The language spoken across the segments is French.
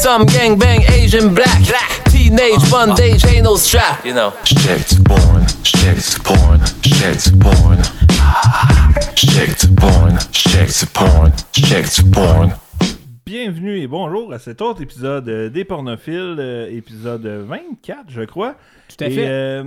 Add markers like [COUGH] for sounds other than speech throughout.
Some gang bang Asian black. Teenage bondage ain't no strap. You know. Shit porn, shit porn, shit porn. Shit porn, shit porn, shit porn. Bienvenue et bonjour à cet autre épisode euh, des pornophiles, euh, épisode 24, je crois. Tout à Et, fait. euh,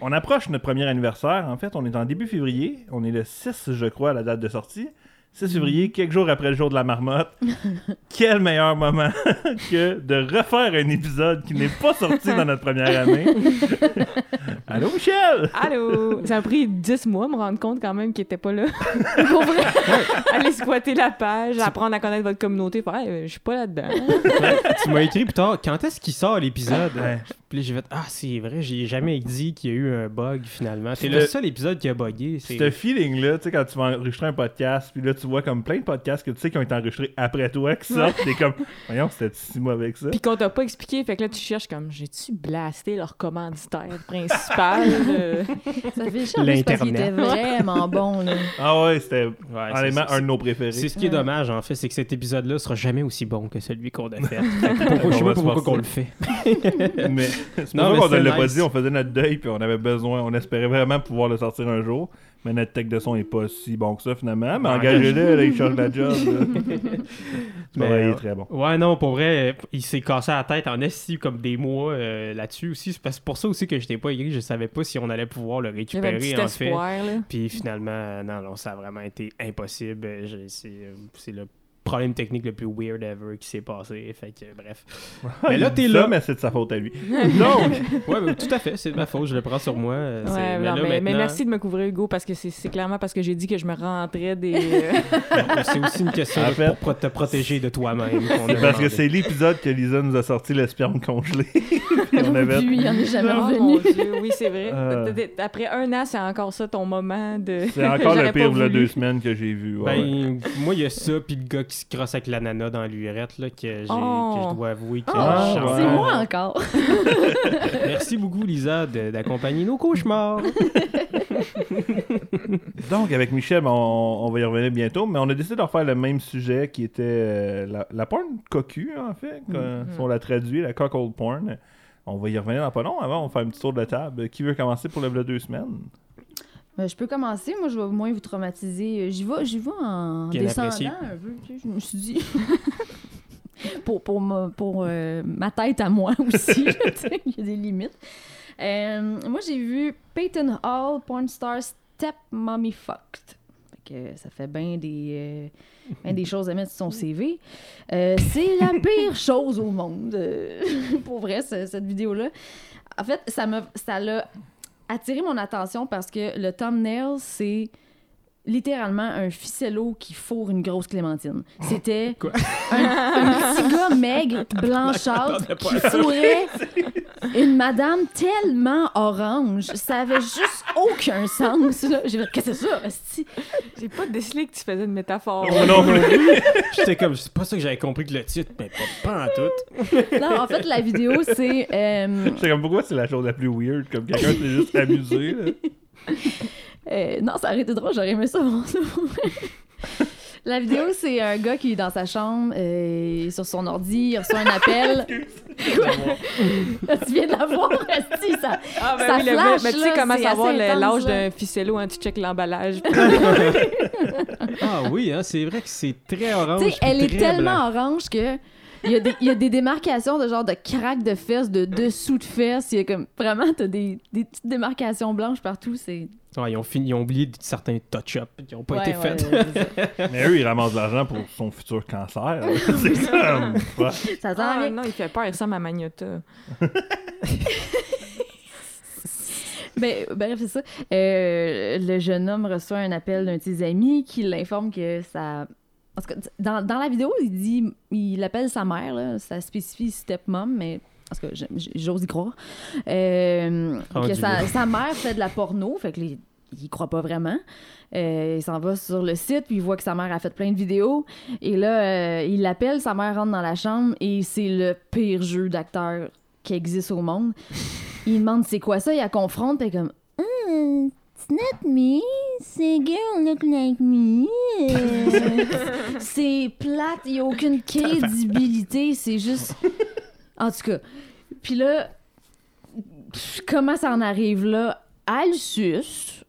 on approche notre premier anniversaire. En fait, on est en début février. On est le 6, je crois, à la date de sortie. 6 février, quelques jours après le jour de la marmotte. [LAUGHS] Quel meilleur moment [LAUGHS] que de refaire un épisode qui n'est pas sorti dans notre première année. [LAUGHS] Allô, Michel! Allô! Ça a pris 10 mois me rendre compte quand même qu'il était pas là. Pour vrai. Aller squatter la page, apprendre à connaître votre communauté. Hey, je suis pas là-dedans. Tu m'as écrit plus tard, quand est-ce qu'il sort l'épisode? Ouais. Puis là, j'ai fait, ah, c'est vrai, j'ai jamais dit qu'il y a eu un bug finalement. C'est le le- seul épisode qui a bugué. c'est- Ce feeling-là, tu sais, quand tu vas enregistrer un podcast, puis là, tu vois comme plein de podcasts que tu sais qui ont été enregistrés après toi qui sortent, t'es comme, voyons, c'était si mauvais que ça. Puis qu'on t'a pas expliqué, fait que là, tu cherches comme, j'ai-tu blasté leur commanditaire principal? [LAUGHS] euh? Ça fait chier parce qu'il était L'Internet. vraiment bon, là. Ah ouais, c'était honnêtement un de nos préférés. C'est ce qui est dommage en fait, c'est que cet épisode-là sera jamais aussi bon que celui qu'on a fait. [LAUGHS] Fait que pourquoi- je sais On va pas pourquoi qu'on le fait. [LAUGHS] mais c'est Non, pour ça qu'on ne l'a pas dit, on faisait notre deuil, puis on avait besoin, on espérait vraiment pouvoir le sortir un jour. Mais notre tech de son est pas si bon que ça finalement. Mais engagez-le, là, il change la job. [LAUGHS] Mais, vrai, il est euh, très bon. Ouais, non, pour vrai, il s'est cassé la tête en esti comme des mois euh, là-dessus aussi. C'est parce- pour ça aussi que je t'ai pas écrit, je savais pas si on allait pouvoir le Il y avait un récupérer petit en fait. là. Puis finalement, non, non, ça a vraiment été impossible. Euh, c'est le problème technique le plus weird ever qui s'est passé. Fait que, bref. Mais là, t'es là. mais c'est de sa faute à lui. [LAUGHS] Donc, Ouais, mais tout à fait, c'est de ma faute, je le prends sur moi. euh, Ouais, mais non, là, mais, mais maintenant, merci de me couvrir, Hugo, parce que c'est- clairement parce que j'ai dit que je me rentrais des. euh, [LAUGHS] C'est aussi une question En de- fait, pour te protéger de toi-même. parce que c'est l'épisode que Lisa nous a sorti le sperme congelé. [LAUGHS] On avait... Il en est jamais revenu. oui, c'est vrai. Euh. Après un an, c'est encore ça ton moment de. C'est encore le pire voulu. deux semaines que j'ai vu. ouais, ouais. Ben, moi, il y a ça, puis le gars qui se crosse avec l'ananas dans l'urette, là, que, j'ai- Oh. que je dois avouer que je chante. C'est moi encore. [LAUGHS] Merci beaucoup, Lisa, de- d'accompagner nos cauchemars. [LAUGHS] Donc, avec Michel, ben, on, on va y revenir bientôt, mais on a décidé de refaire le même sujet qui était euh, la, la porn cocu, en fait, Mhm. si on l'a traduit, la cockhold porn. On va y revenir dans pas long. Avant, on va faire un petit tour de table. Qui veut commencer pour le v'là deux semaines? Ben, je peux commencer. Moi, je vais moins vous traumatiser. Euh, J'y vais, j'y vais en Bien descendant apprécié. un peu. tu sais, Je me suis dit... [LAUGHS] pour pour, ma, pour euh, ma tête à moi [LAUGHS] aussi, il y a des limites. Euh, moi, j'ai vu Peyton Hall, porn star Step Mommy Fucked. Que ça fait bien des, euh, ben des choses à mettre sur son [LAUGHS] CV. Euh, c'est la pire chose au monde. euh, pour vrai, ce- cette vidéo-là. En fait, ça m'a ça l'a attiré mon attention parce que le thumbnail, c'est littéralement un ficello qui fourre une grosse clémentine. C'était Quoi? un, un petit gars maigre, [LAUGHS] blanchâtre, qui fourrait [LAUGHS] une madame tellement orange. Ça avait juste aucun sens. J'ai fait, qu'est-ce que c'est ça? J'ai pas décelé que tu faisais une métaphore. Oh, non, J'étais comme, c'est pas ça que j'avais compris que le titre, mais pas, pas en tout. Non, en fait, la vidéo, c'est... euh, C'est comme pourquoi c'est la chose la plus weird, comme quelqu'un s'est juste amusé. là? Euh, non, ça aurait été drôle, j'aurais aimé ça. ça. La vidéo, [LAUGHS] c'est un gars qui est dans sa chambre, euh, sur son ordi, il reçoit un appel. [LAUGHS] [LAUGHS] Tu viens de la voir, esti, ça... Ah, ben Ça oui, le flash, mais tu sais comment c'est savoir l'âge d'un ficello quand tu checkes l'emballage. Ah oui, hein, c'est vrai que c'est très orange. Tu sais, elle est tellement blanc. orange que... Il y, a des, il y a des démarcations de genre de craques de fesses, de dessous de fesses. Il y a comme vraiment, t'as des, des petites démarcations blanches partout. C'est. Ouais, ils, ont fini, ils ont oublié certains touch-ups qui n'ont pas Ouais, été ouais, faits. ça. Mais eux, ils ramassent de l'argent pour son futur cancer. [LAUGHS] [LAUGHS] c'est. Ça sent Ah non, il fait peur, il ressemble à Magnota. [LAUGHS] Ben, bref, c'est ça. Euh, le jeune homme reçoit un appel d'un de ses amis qui l'informe que dans, dans la vidéo, il dit. Il appelle sa mère, là. Ça spécifie stepmom, mais. Parce que j'ose y croire. Euh, que sa, mère fait de la porno, fait que les- il croit pas vraiment. Euh, il s'en va sur le site, puis il voit que sa mère a fait plein de vidéos. Et là, euh, il l'appelle, sa mère rentre dans la chambre, et c'est le pire jeu d'acteur qui existe au monde. Il demande c'est quoi ça, il la confronte, puis comme Hmm, It's not me, This girl look like me. [LAUGHS] c'est plate, il n'y a aucune crédibilité, c'est juste. En tout cas. Puis là, comment ça en arrive là? Elle suce.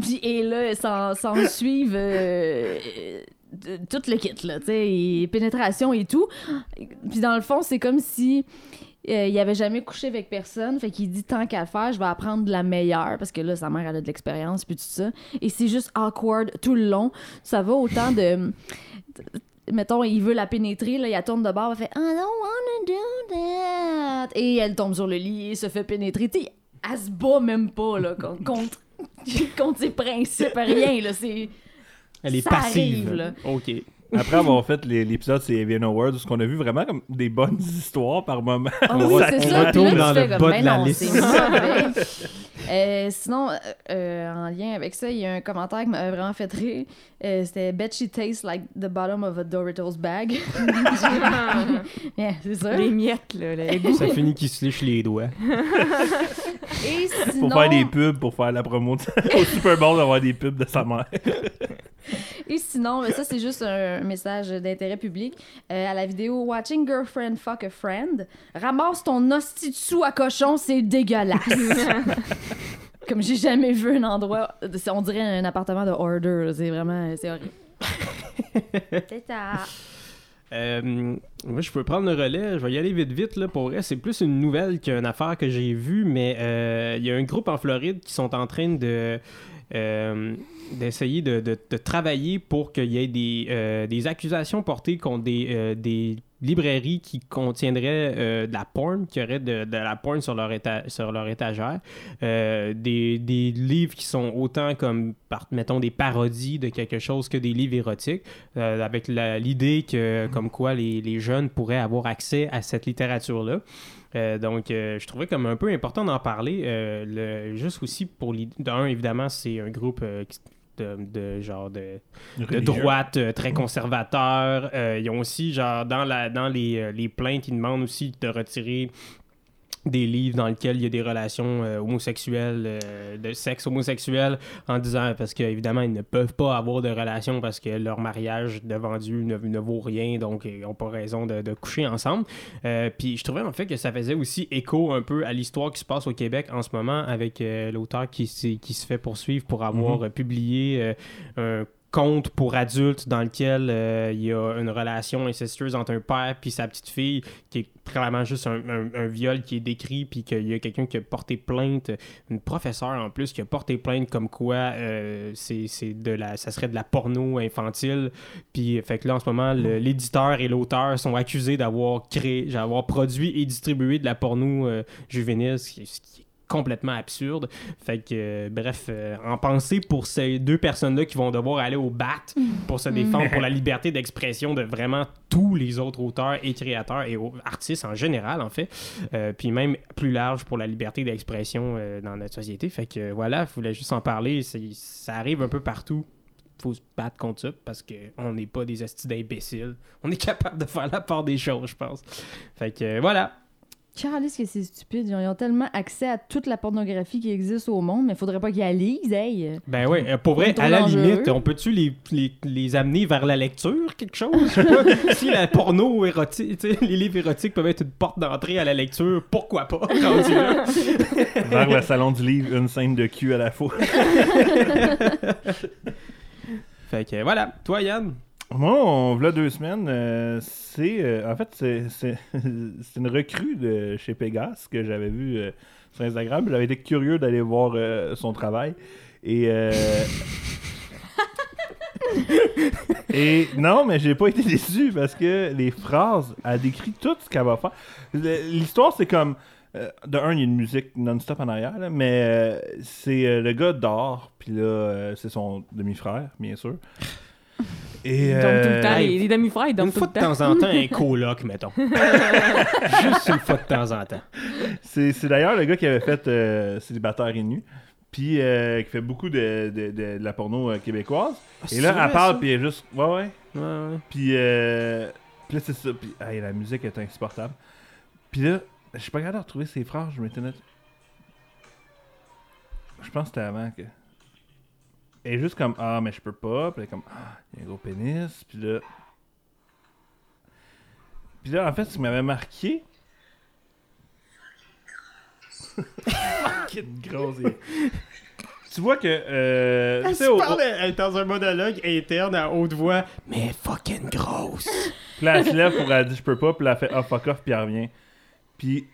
Puis- et là, s'en s'en suivent euh, euh, tout le kit, là, tu sais, et pénétration et tout. Puis dans le fond, c'est comme si euh, il avait jamais couché avec personne, fait qu'il dit tant qu'à le faire, je vais apprendre de la meilleure parce que là sa mère elle a de l'expérience puis tout ça et c'est juste awkward tout le long. Ça va autant de [LAUGHS] mettons il veut la pénétrer là, il la tourne de bord, elle fait I don't wanna do that et elle tombe sur le lit et se fait pénétrer. Tu sais, elle se bat même pas là con- [LAUGHS] contre [LAUGHS] contre ses principes, rien là, c'est Elle est Ça passive. arrive, là. OK. Après avoir fait les- l'épisode c'est Evian Awards, où on a vu vraiment comme des bonnes [LAUGHS] histoires par moment? Ah On oui, va- c'est ça. Retourne dans le bas ben de la liste. Euh, sinon, euh, euh, en lien avec ça, il y a un commentaire qui m'a vraiment fait rire. Euh, C'était Bet she tastes like the bottom of a Doritos bag. [LAUGHS] [LAUGHS] Yeah, c'est ça. Les miettes, là. le goût. Ça finit qu'il se liche les doigts. Et sinon, Pour faire des pubs, pour faire la promo de- au Super Bowl, d'avoir des pubs de sa mère. Et sinon, mais ça c'est juste un message d'intérêt public. Euh, à la vidéo Watching Girlfriend Fuck a Friend, ramasse ton hostie de sous à cochon, c'est dégueulasse. [LAUGHS] Comme j'ai jamais vu un endroit, c'est- on dirait un appartement de order, c'est vraiment, c'est horrible. [LAUGHS] c'est ça. Euh, moi, je peux prendre le relais. Je vais y aller vite, vite. Là. Pour vrai, c'est plus une nouvelle qu'une affaire que j'ai vue, mais euh, il y a un groupe en Floride qui sont en train de. euh, d'essayer de, de- travailler pour qu'il y ait des, euh, des accusations portées contre des, euh, des librairies qui contiendraient euh, de la porn, qui auraient de, de la porn sur leur, éta- sur leur étagère. Des, des livres qui sont autant comme, mettons, des parodies de quelque chose que des livres érotiques, avec l'idée que, comme quoi, les, les jeunes pourraient avoir accès à cette littérature-là. Donc, je trouvais comme un peu important d'en parler. le, juste aussi pour l'idée. D'un, évidemment, c'est un groupe de, de genre de, de droite euh, très conservateur. Euh, ils ont aussi, genre, dans, la, dans les, euh, les plaintes, ils demandent aussi de retirer des livres dans lesquels il y a des relations euh, homosexuelles, euh, de sexe homosexuel, en disant parce qu'évidemment, ils ne peuvent pas avoir de relations parce que leur mariage devant Dieu ne, ne vaut rien, donc ils n'ont pas raison de, de coucher ensemble. Euh, puis je trouvais en fait que ça faisait aussi écho un peu à l'histoire qui se passe au Québec en ce moment avec l'auteur qui, qui se fait poursuivre pour avoir euh, publié un conte pour adultes dans lequel euh, il y a une relation incestueuse entre un père puis sa petite fille qui est clairement juste un, un- un viol qui est décrit puis qu'il y a quelqu'un qui a porté plainte une professeure en plus qui a porté plainte comme quoi euh, c'est c'est de la ça serait de la porno infantile. Puis fait que là en ce moment le- l'éditeur et l'auteur sont accusés d'avoir créé d'avoir produit et distribué de la porno euh, juvénile ce qui, ce qui est complètement absurde fait que euh, bref euh, en penser pour ces deux personnes là qui vont devoir aller au bat pour se défendre pour la [LAUGHS] liberté d'expression de vraiment tous les autres auteurs et créateurs et artistes en général en fait euh, puis même plus large pour la liberté d'expression euh, dans notre société. Fait que voilà, je voulais juste en parler. Ça arrive un peu partout. faut se battre contre ça parce qu'on n'est pas des astis d'imbéciles. On est capable de faire la part des choses, je pense. Fait que voilà. Carlis, que c'est stupide. Ils ont, tellement accès à toute la pornographie qui existe au monde, mais il faudrait pas qu'ils la lisent, hey. Ben ouais, euh, pour vrai, à la dangereux. limite, on peut-tu les, les, les amener vers la lecture, quelque chose? [LAUGHS] Si la porno érotique, tu sais, les livres érotiques peuvent être une porte d'entrée à la lecture, pourquoi pas? [LAUGHS] Vers le salon du livre, une scène de cul à la fois. Fait que voilà, toi Yann? Moi, on v'là deux semaines, euh, c'est euh, en fait c'est [LAUGHS] une recrue de chez Pegas que j'avais vu euh, sur Instagram. J'avais été curieux d'aller voir son travail et [LAUGHS] et non, mais j'ai pas été déçu parce que les phrases, elle décrit tout ce qu'elle va faire. L'histoire, c'est comme de un, il y a une musique non-stop en arrière, mais c'est le gars dort, puis là, c'est son demi-frère, bien sûr. Et, dorment tout le temps. euh, Les, les demi-frères, dorment Une tout fois le de temps. temps en temps, un [LAUGHS] coloc, mettons. [LAUGHS] Juste une fois de temps en temps. C'est, c'est d'ailleurs le gars qui avait fait euh, Célibataire et nu, puis euh, qui fait beaucoup de, de- de- de la porno euh, québécoise. et là, elle parle, puis elle est juste. Ouais, ouais. Ouais, ouais. Puis, euh, puis là, c'est ça. Puis, hey, la musique est insupportable. Puis là, je suis pas capable de retrouver ses phrases, je m'étais. Je pense que c'était avant que. Elle est juste comme Ah, mais je peux pas. Puis elle est comme Ah, il y a un gros pénis. Puis là. Puis là, en fait, ce qui m'avait marqué. Fucking grosse. Tu vois que. Euh, Elle se au- parle elle est dans un monologue interne à haute voix, mais fucking grosse. Puis là, elle se lève pour elle dit je peux pas, puis là, elle fait ah fuck off, puis elle revient. Puis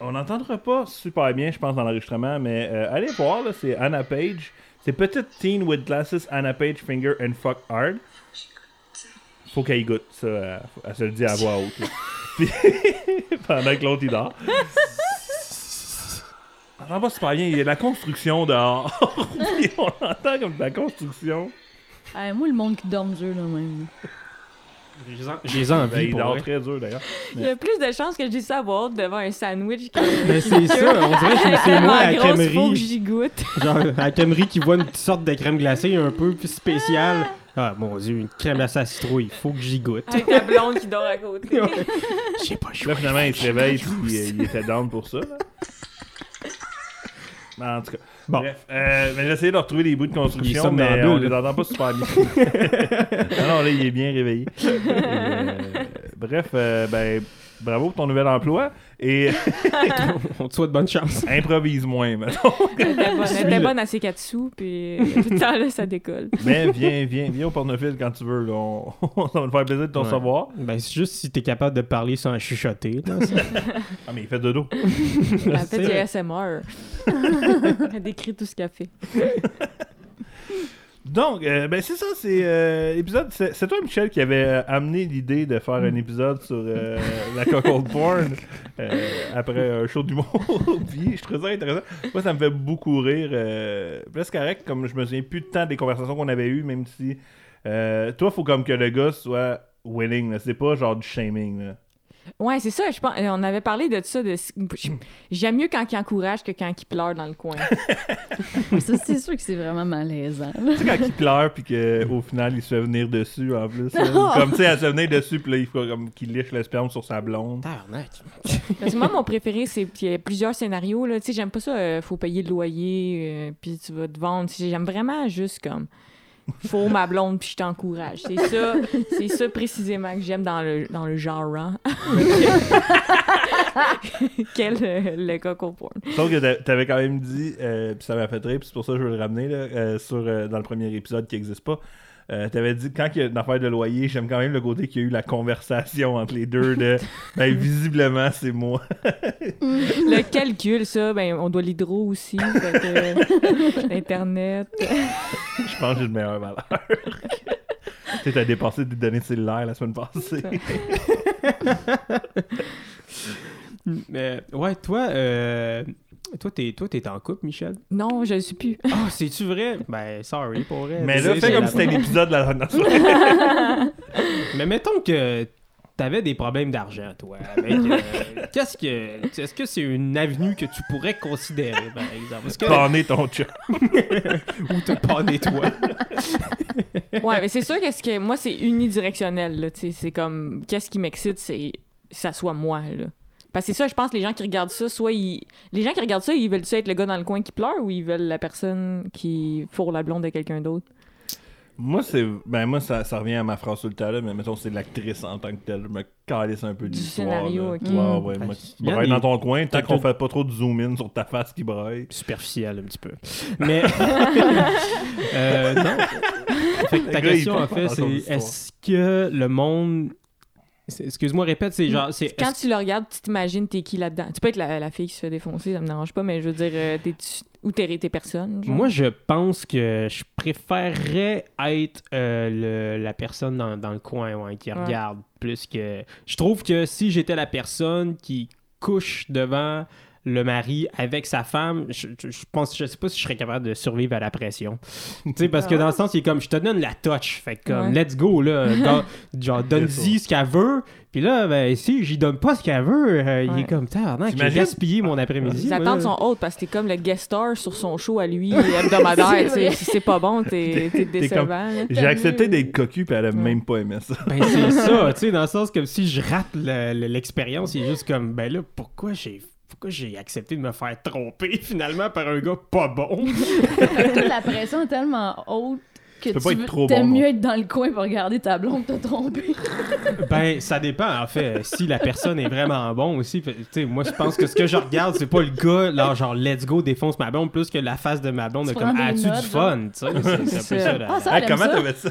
on n'entendra pas super bien, je pense, dans l'enregistrement, mais euh, allez voir, là, c'est Anna Page. C'est Petite Teen with Glasses, Anna Page, Finger and Fuck Hard. Faut qu'elle y goûte, ça. Elle, elle se le dit à voix haute. [LAUGHS] pendant que l'autre il dort. On entend pas super bien, il y a la construction dehors. [LAUGHS] On entend comme de la construction. Ah, moi, le monde qui dort dur, là, même. J'ai Ben, envie il pour dort très dur d'ailleurs. Il y a plus de chances que je dise ça à devant un sandwich que. Mais c'est ça, on dirait que c'est moi à la grosse, faut que crèmerie. j'y goûte. [LAUGHS] Genre, à la crèmerie qui voit une sorte de crème glacée un peu plus spéciale. Ah, mon dieu, une crème glacée à citrouille, faut que j'y goûte. Avec ta blonde qui dort à côté. J'ai pas le choix. Là, finalement, il se réveille, puis euh, il était down pour ça. là. Mais En tout cas. Bon. Bref, euh, j'ai essayé de retrouver des bouts de construction, mais on les entend pas super bien. [LAUGHS] non, non, là, il est bien réveillé. Et, euh, bref, euh, ben, bravo pour ton nouvel emploi. Et [LAUGHS] On te souhaite bonne chance. improvise moins, mettons. Elle était bonne, elle était Suis-le. bonne à ses katsu, puis tout le temps, là, ça décolle. [LAUGHS] Mais viens, viens, viens au pornophile quand tu veux. Là. On- [LAUGHS] ça va nous faire plaisir de t'en Ouais. savoir. Ben, c'est juste si t'es capable de parler sans chuchoter. Là, ça- Ah, mais il fait dodo. Elle C'est fait du. ASMR. Elle décrit tout ce qu'elle fait. Donc, euh, ben c'est ça, c'est euh, épisode. C'est toi, Michel, qui avait euh, amené l'idée de faire un épisode sur euh, la cockle [LAUGHS] porn après un show d'humour. [LAUGHS] Puis je trouve ça intéressant. Moi, ça me fait beaucoup rire. C'est correct, comme je me souviens plus de temps des conversations qu'on avait eues, même si. Toi, faut comme que le gars soit willing. C'est pas genre du shaming. Là. Ouais, c'est ça. Je pense, on avait parlé de ça. De, j'aime mieux quand il encourage que quand il pleure dans le coin. [LAUGHS] Ça, c'est sûr que c'est vraiment malaisant. Tu sais, quand il pleure, puis qu'au final, il se fait venir dessus en plus. là. [LAUGHS] Comme tu sais, elle se fait venir dessus, puis là, il faut comme qu'il liche le sperme sur sa blonde. Tabarnak. Parce que moi, mon préféré, c'est qu'il y a plusieurs scénarios. Là. Tu sais, j'aime pas ça, euh, faut payer le loyer, euh, puis tu vas te vendre. J'aime vraiment juste comme, faut ma blonde, puis je t'encourage. C'est ça, c'est ça précisément que j'aime dans le, dans le genre. hein. [LAUGHS] Quel euh, le coco porn. Sauf que t'a- t'avais quand même dit, euh, puis ça m'a fait rire, puis c'est pour ça que je veux le ramener là, euh, sur, euh, dans le premier épisode qui n'existe pas. Euh, T'avais dit quand il y a une affaire de loyer, j'aime quand même le côté qu'il y a eu la conversation entre les deux de [LAUGHS] ben visiblement c'est moi. Le calcul, ça, ben, on doit l'hydro aussi. fait que, euh, [LAUGHS] L'Internet. Je pense que j'ai une meilleure valeur. tu sais, t'as dépassé des données cellulaires la semaine passée. [LAUGHS] Mais, ouais, toi, euh, toi, t'es, toi, t'es en couple, Michel? Non, je le suis plus. Ah, c'est-tu vrai? Ben, sorry pour vrai. Mais là, fais comme si c'était l'épisode de la. [LAUGHS] Mais mettons que t'avais des problèmes d'argent, toi. avec, euh, [LAUGHS] qu'est-ce que. Est-ce que c'est une avenue que tu pourrais considérer, par exemple? Est-ce que. Panner ton chat. [LAUGHS] Ou te panner toi? Ouais, mais c'est sûr que, ce que moi, c'est unidirectionnel. Là, c'est comme, qu'est-ce qui m'excite, c'est que ça soit moi. Là. Parce que c'est ça, je pense, les gens qui regardent ça, soit ils... Les gens qui regardent ça, ils veulent-tu être le gars dans le coin qui pleure ou ils veulent la personne qui fourre la blonde de quelqu'un d'autre? Moi, c'est. Ben, moi, ça, ça revient à ma phrase tout le temps, là, mais mettons, c'est l'actrice en tant que telle. Je me calisse un peu Du scénario, là. ok. Ouais, ouais. Moi, Il y a braille des- dans ton coin, tant qu'on fait pas trop de zoom-in sur ta face qui braille. Superficiel, un petit peu. Mais. [LAUGHS] euh, non. Fait que Le ta question, en fait, c'est est-ce que le monde. Excuse-moi, répète, c'est genre. C'est, Quand tu le regardes, tu t'imagines t'es qui là-dedans? Tu peux être la, la fille qui se fait défoncer, ça me dérange pas, mais je veux dire, euh, t'es où t'es t'es personne. genre? Moi, je pense que je préférerais être euh, le- la personne dans, dans le coin ouais, qui Ouais. regarde plus que. Je trouve que si j'étais la personne qui couche devant le mari avec sa femme, je, je- je pense, je sais pas si je serais capable de survivre à la pression. tu sais, parce que dans le sens, il est comme, je te donne la touch, fait que comme, Ouais. let's go, là, [LAUGHS] Dans- genre, donne-y ce qu'elle veut, puis là, ben, si j'y donne pas ce qu'elle veut, euh, il est comme, tabarnak, j'ai gaspillé mon après-midi. Les attentes sont hautes parce que t'es comme le guest star sur son show à lui [LAUGHS] hebdomadaire. Sais. vrai. si c'est pas bon, t'es décevant. J'ai accepté d'être cocu, puis elle a même pas aimé ça. Ben, c'est [LAUGHS] ça, tu sais, dans le sens comme si je rate le- le- l'expérience, il est juste comme, ben là, pourquoi j'ai pourquoi j'ai accepté de me faire tromper [LAUGHS] finalement par un gars pas bon. [LAUGHS] la pression est tellement haute que Tu peux tu pas être veux- trop t'aimes bon, mieux non. être dans le coin pour regarder ta blonde te tromper. [LAUGHS] Ben, ça dépend, en fait. Si la personne est vraiment bon aussi. Fait- Tu sais, moi, je pense que ce que je regarde, c'est pas le gars, là, genre, let's go, défonce ma blonde, plus que la face de ma blonde, Tu de comme, as-tu du fun, tu sais. C'est c'est un peu ça. Ah, ça, comment t'avais ça?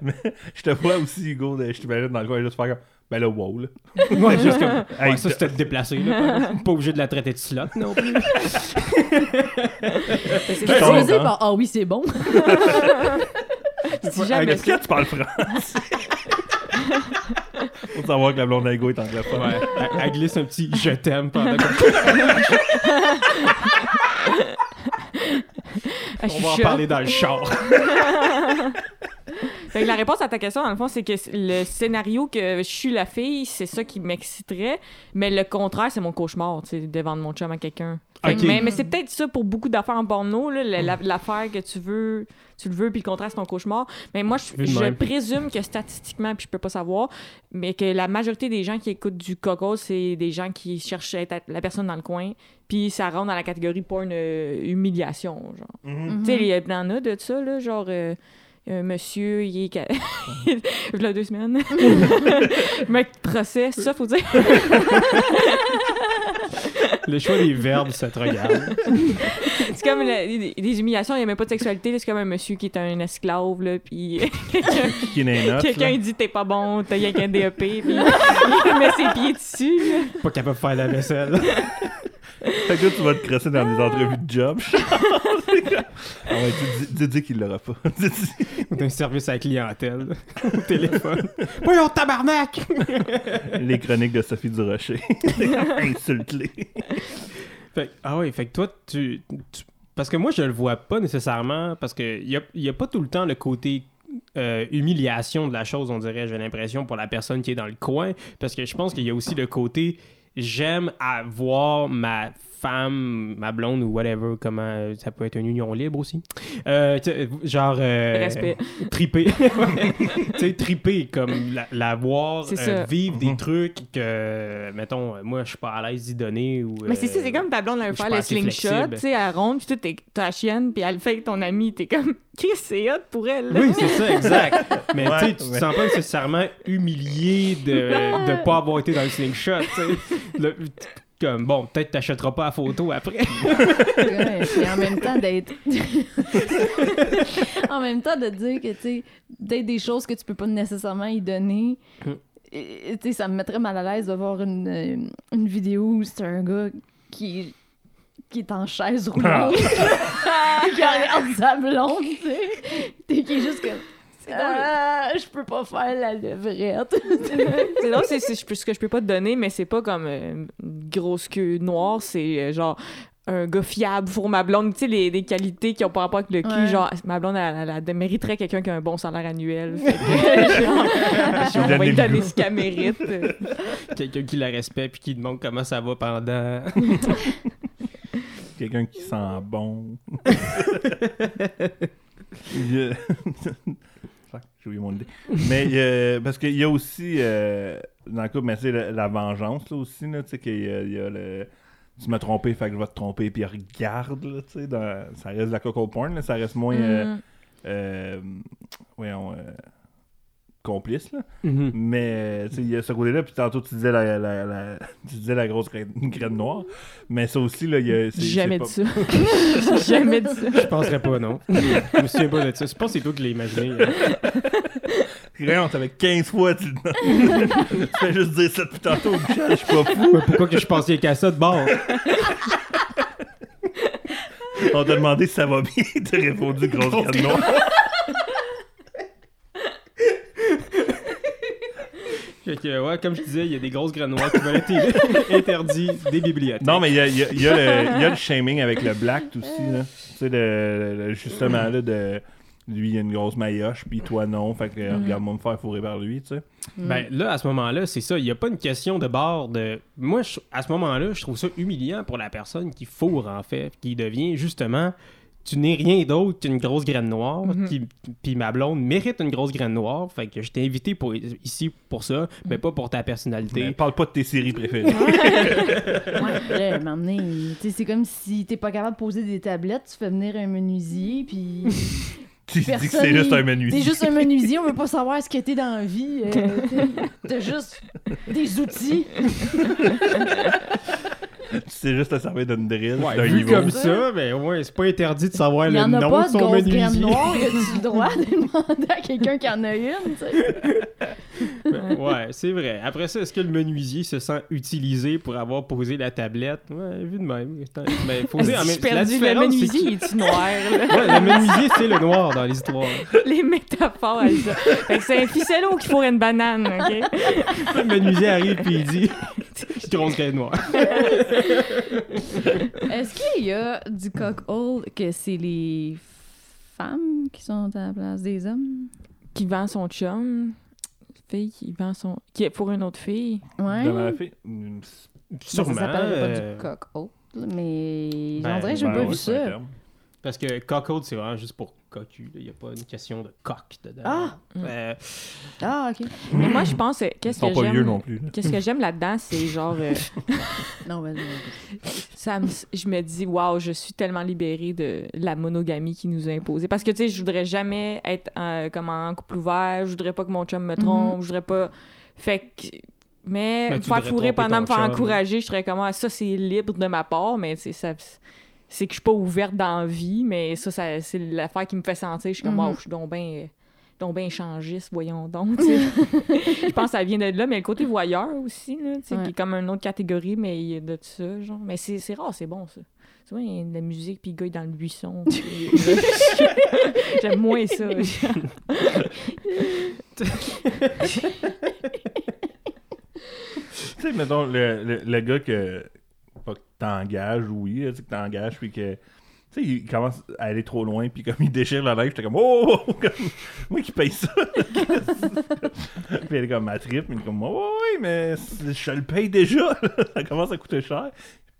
Mais je te vois aussi, Hugo, de- je t'imagine dans le coin juste faire comme. Ben là, wow, là. [LAUGHS] Ouais, juste comme, Hey, ça, c'était déplacé, là. [LAUGHS] Pas obligé de la traiter de slot non plus. [LAUGHS] C'est Ben, ça. on- Excusez par Ah oui, c'est bon. Si jamais Avec ça- quand tu parles français? Faut savoir que la blonde Hugo est anglophone. Ouais, elle, elle glisse un petit je t'aime pendant je [LAUGHS] on va en parler dans le char. [LAUGHS] Fait que la réponse à ta question, dans le fond, c'est que le scénario que je suis la fille, c'est ça qui m'exciterait, mais le contraire, c'est mon cauchemar, tu sais, de vendre mon chum à quelqu'un. Que-. Mais, mais c'est peut-être ça pour beaucoup d'affaires en porno, l'affaire que tu veux, tu le veux, puis le contraire, c'est ton cauchemar. Mais moi, je, présume que statistiquement, puis je peux pas savoir, mais que la majorité des gens qui écoutent du coco, c'est des gens qui cherchent à être la personne dans le coin, puis ça rentre dans la catégorie porn euh, humiliation, genre. Mhm. Tu sais, il y en a de ça, là, genre. euh, monsieur, il est. [LAUGHS] Il y a deux semaines. Mec, procès, c'est ça, faut dire. [LAUGHS] Le choix des verbes, ça te regarde. [LAUGHS] C'est comme la- les, humiliations, il n'y a même pas de sexualité. C'est comme un monsieur qui est un esclave, là, puis [LAUGHS] quelqu'un il dit t'es pas bon, t'as rien qu'un DEP, puis il met ses pieds dessus. là. Pas capable de faire la vaisselle. Fait que là, tu vas te crosser dans des entrevues de job. [LAUGHS] ah ouais, qu'il l'aura pas. [LAUGHS] Ou d'un service à la clientèle. [LAUGHS] Au téléphone. Voyons, tabarnak! Les chroniques de Sophie Durocher. Insulte-les. Fait, ah oui, fait que toi, tu, tu- Parce que moi, je le vois pas nécessairement, parce qu'il n'y a, y a pas tout le temps le côté euh, humiliation de la chose, on dirait, j'ai l'impression, pour la personne qui est dans le coin, parce que je pense qu'il y a aussi le côté j'aime avoir ma femme, ma blonde ou whatever, comment euh, ça peut être une union libre aussi. Euh, tu sais, genre euh, Respect. triper. Ouais. [LAUGHS] [LAUGHS] tu sais, triper comme la, la voir euh, vivre Mhm. des trucs que mettons euh, moi je suis pas à l'aise d'y donner ou Mais c'est ça, euh, c'est comme ta blonde, elle faire le slingshot, tu sais, elle ronde, puis toi, t'es- t'as la chienne, puis elle le fait avec ton ami, t'es comme, [LAUGHS] Chris, c'est hot pour elle. là. Oui, c'est ça, exact. Mais Ouais, tu tu te ouais. sens pas nécessairement humilié de ne pas avoir été dans le slingshot. tu sais. Comme, bon, peut-être t'achèteras pas la photo après. [LAUGHS] Ouais, puis en même temps d'être [LAUGHS] en même temps de dire que tu sais d'être des choses que tu peux pas nécessairement y donner Hmm. et- et, tu sais ça me mettrait mal à l'aise de voir une, euh, une vidéo où c'est un gars qui qui est en chaise roulante [LAUGHS] qui regarde sa blonde tu sais T'es- qui est juste comme ah, je peux pas faire la levrette [LAUGHS] C'est drôle, c'est c'est ce que je peux pas te donner, mais c'est pas comme euh, une grosse queue noire, c'est euh, genre un gars fiable pour ma blonde, tu sais, les, les qualités qui ont pas rapport avec le cul, Ouais. genre, ma blonde, elle, elle- elle mériterait quelqu'un qui a un bon salaire annuel. [LAUGHS] Fait que, genre, on va lui donner ce qu'elle mérite. euh. [LAUGHS] Quelqu'un qui la respecte puis qui demande comment ça va pendant. Quelqu'un qui sent bon. Mon idée. Mais euh, parce qu'il y a aussi euh, dans le couple, mais c'est la, la vengeance là aussi, là, tu sais, qu'il y y a le. Tu m'as trompé, fait que je vais te tromper, puis regarde, là, tu sais, dans- ça reste de la coco porn, là, ça reste moins. euh, Mm. euh, voyons, euh, complice, là. Mhm. Mais, tu sais, il y a ce côté-là, puis tantôt, tu disais la, la, la- tu disais la grosse graine, graine noire. Mais ça aussi, là, il y a. jamais dit pas- ça. J'ai [LAUGHS] jamais dit ça. Je penserais pas, non. Je me souviens pas de ça. Je pense que c'est toi qui l'as imaginé. Rien, t'avais 15 fois, tu [LAUGHS] tu fais juste dire ça depuis tantôt, je suis pas fou. Mais pourquoi que je pensais qu'à ça de bord? On t'a demandé si ça va bien, t'as répondu grosse graine noire. [LAUGHS] que, ouais, comme je disais, il y a des grosses graines noires qui veulent être [LAUGHS] interdits des bibliothèques. Non, mais il y a, il y a- y a le, il y a le shaming avec le black aussi, là. Tu sais, le, le- justement, là, de. Lui, il a une grosse maillotche, puis toi, non. Fait que, regarde-moi me faire fourrer par lui, tu sais. Ben là, à ce moment-là, c'est ça. Il n'y a pas une question de bord de. Moi, je- à ce moment-là, je trouve ça humiliant pour la personne qui fourre, en fait, qui devient justement. Tu n'es rien d'autre qu'une grosse graine noire. Mhm. qui- Puis ma blonde mérite une grosse graine noire. Fait que je t'ai invité pour, ici pour ça, mais pas pour ta personnalité. Mais parle pas de tes séries préférées. Ouais, [LAUGHS] sais, c'est comme si t'es pas capable de poser des tablettes, tu fais venir un menuisier, puis [LAUGHS] tu dis que c'est juste un menu. T'es juste un menuisier, on veut pas savoir ce que t'es dans la vie. euh, T'as juste des outils. [LAUGHS] Tu sais juste te servir d'une drill, Ouais, d'un vu niveau. comme ça, ben ouais, c'est pas interdit de savoir Il y le en a nom pas de de son grosse graine menuisier. noire, le droit de demander à quelqu'un qui en a une, tu sais? Ben, [LAUGHS] ouais, c'est vrai. Après ça, est-ce que le menuisier se sent utilisé pour avoir posé la tablette? Ouais, vu de même. Mais faut dire, en même la le menuisier, il est-tu noir, là? Ouais, le menuisier, c'est le noir dans l'histoire. [LAUGHS] Les métaphores, elles ça. Fait que c'est un ficello qui fourre une banane, OK? [LAUGHS] Le menuisier arrive puis il dit grosse graine noire. Est-ce qu'il y a du cock-hole que c'est les femmes qui sont à la place des hommes? Qui vend son chum. Fille qui vend son. qui est pour une autre fille. Ouais. Dans la fille? Sûrement. ça s'appellerait pas du cock-hole, mais ben, on dirait que j'ai ben pas ouais, vu ça. Parce que cockhold, c'est vraiment juste pour cocu. Il n'y a pas une question de coq dedans. Ah! Euh, Ah, ok. Mais moi, je pense, euh, Ils qu'est-ce sont que pas vieux j'aime. non plus. Qu'est-ce que j'aime là-dedans, c'est genre. euh, [LAUGHS] Non, vas-y. ça me- je me dis, waouh, je suis tellement libérée de la monogamie qui nous a imposée. Parce que, tu sais, je voudrais jamais être euh, comme en couple ouvert, je voudrais pas que mon chum me trompe, je voudrais pas. Fait que. Mais, Mais me faire voudrais fourrer pendant me faire encourager, je serais comme, ah, ça, c'est libre de ma part, mais tu sais, ça. C'est que je suis pas ouverte dans la vie, mais ça, ça c'est l'affaire qui me fait sentir. Je suis comme, Mhm. waouh, je suis donc bien. Donc ben échangiste, voyons donc. [LAUGHS] je pense que ça vient de là, mais le côté voyeur aussi, là, Ouais. qui est comme une autre catégorie, mais il y a de ça, genre. Mais c'est c'est rare, c'est bon, ça. Tu vois, il y a de la musique, puis le gars est dans le buisson. [LAUGHS] J'aime moins ça. [LAUGHS] Tu sais, mettons, le, le, le gars que. T'engages, oui, là, tu sais, que t'engages, puis que. Tu sais, il commence à aller trop loin, puis comme il déchire la live, j'étais comme, oh, oh, oh, comme, moi qui paye ça. [LAUGHS] puis elle est comme, ma trip, mais comme, oh, oui, mais je le paye déjà. ça commence à coûter cher.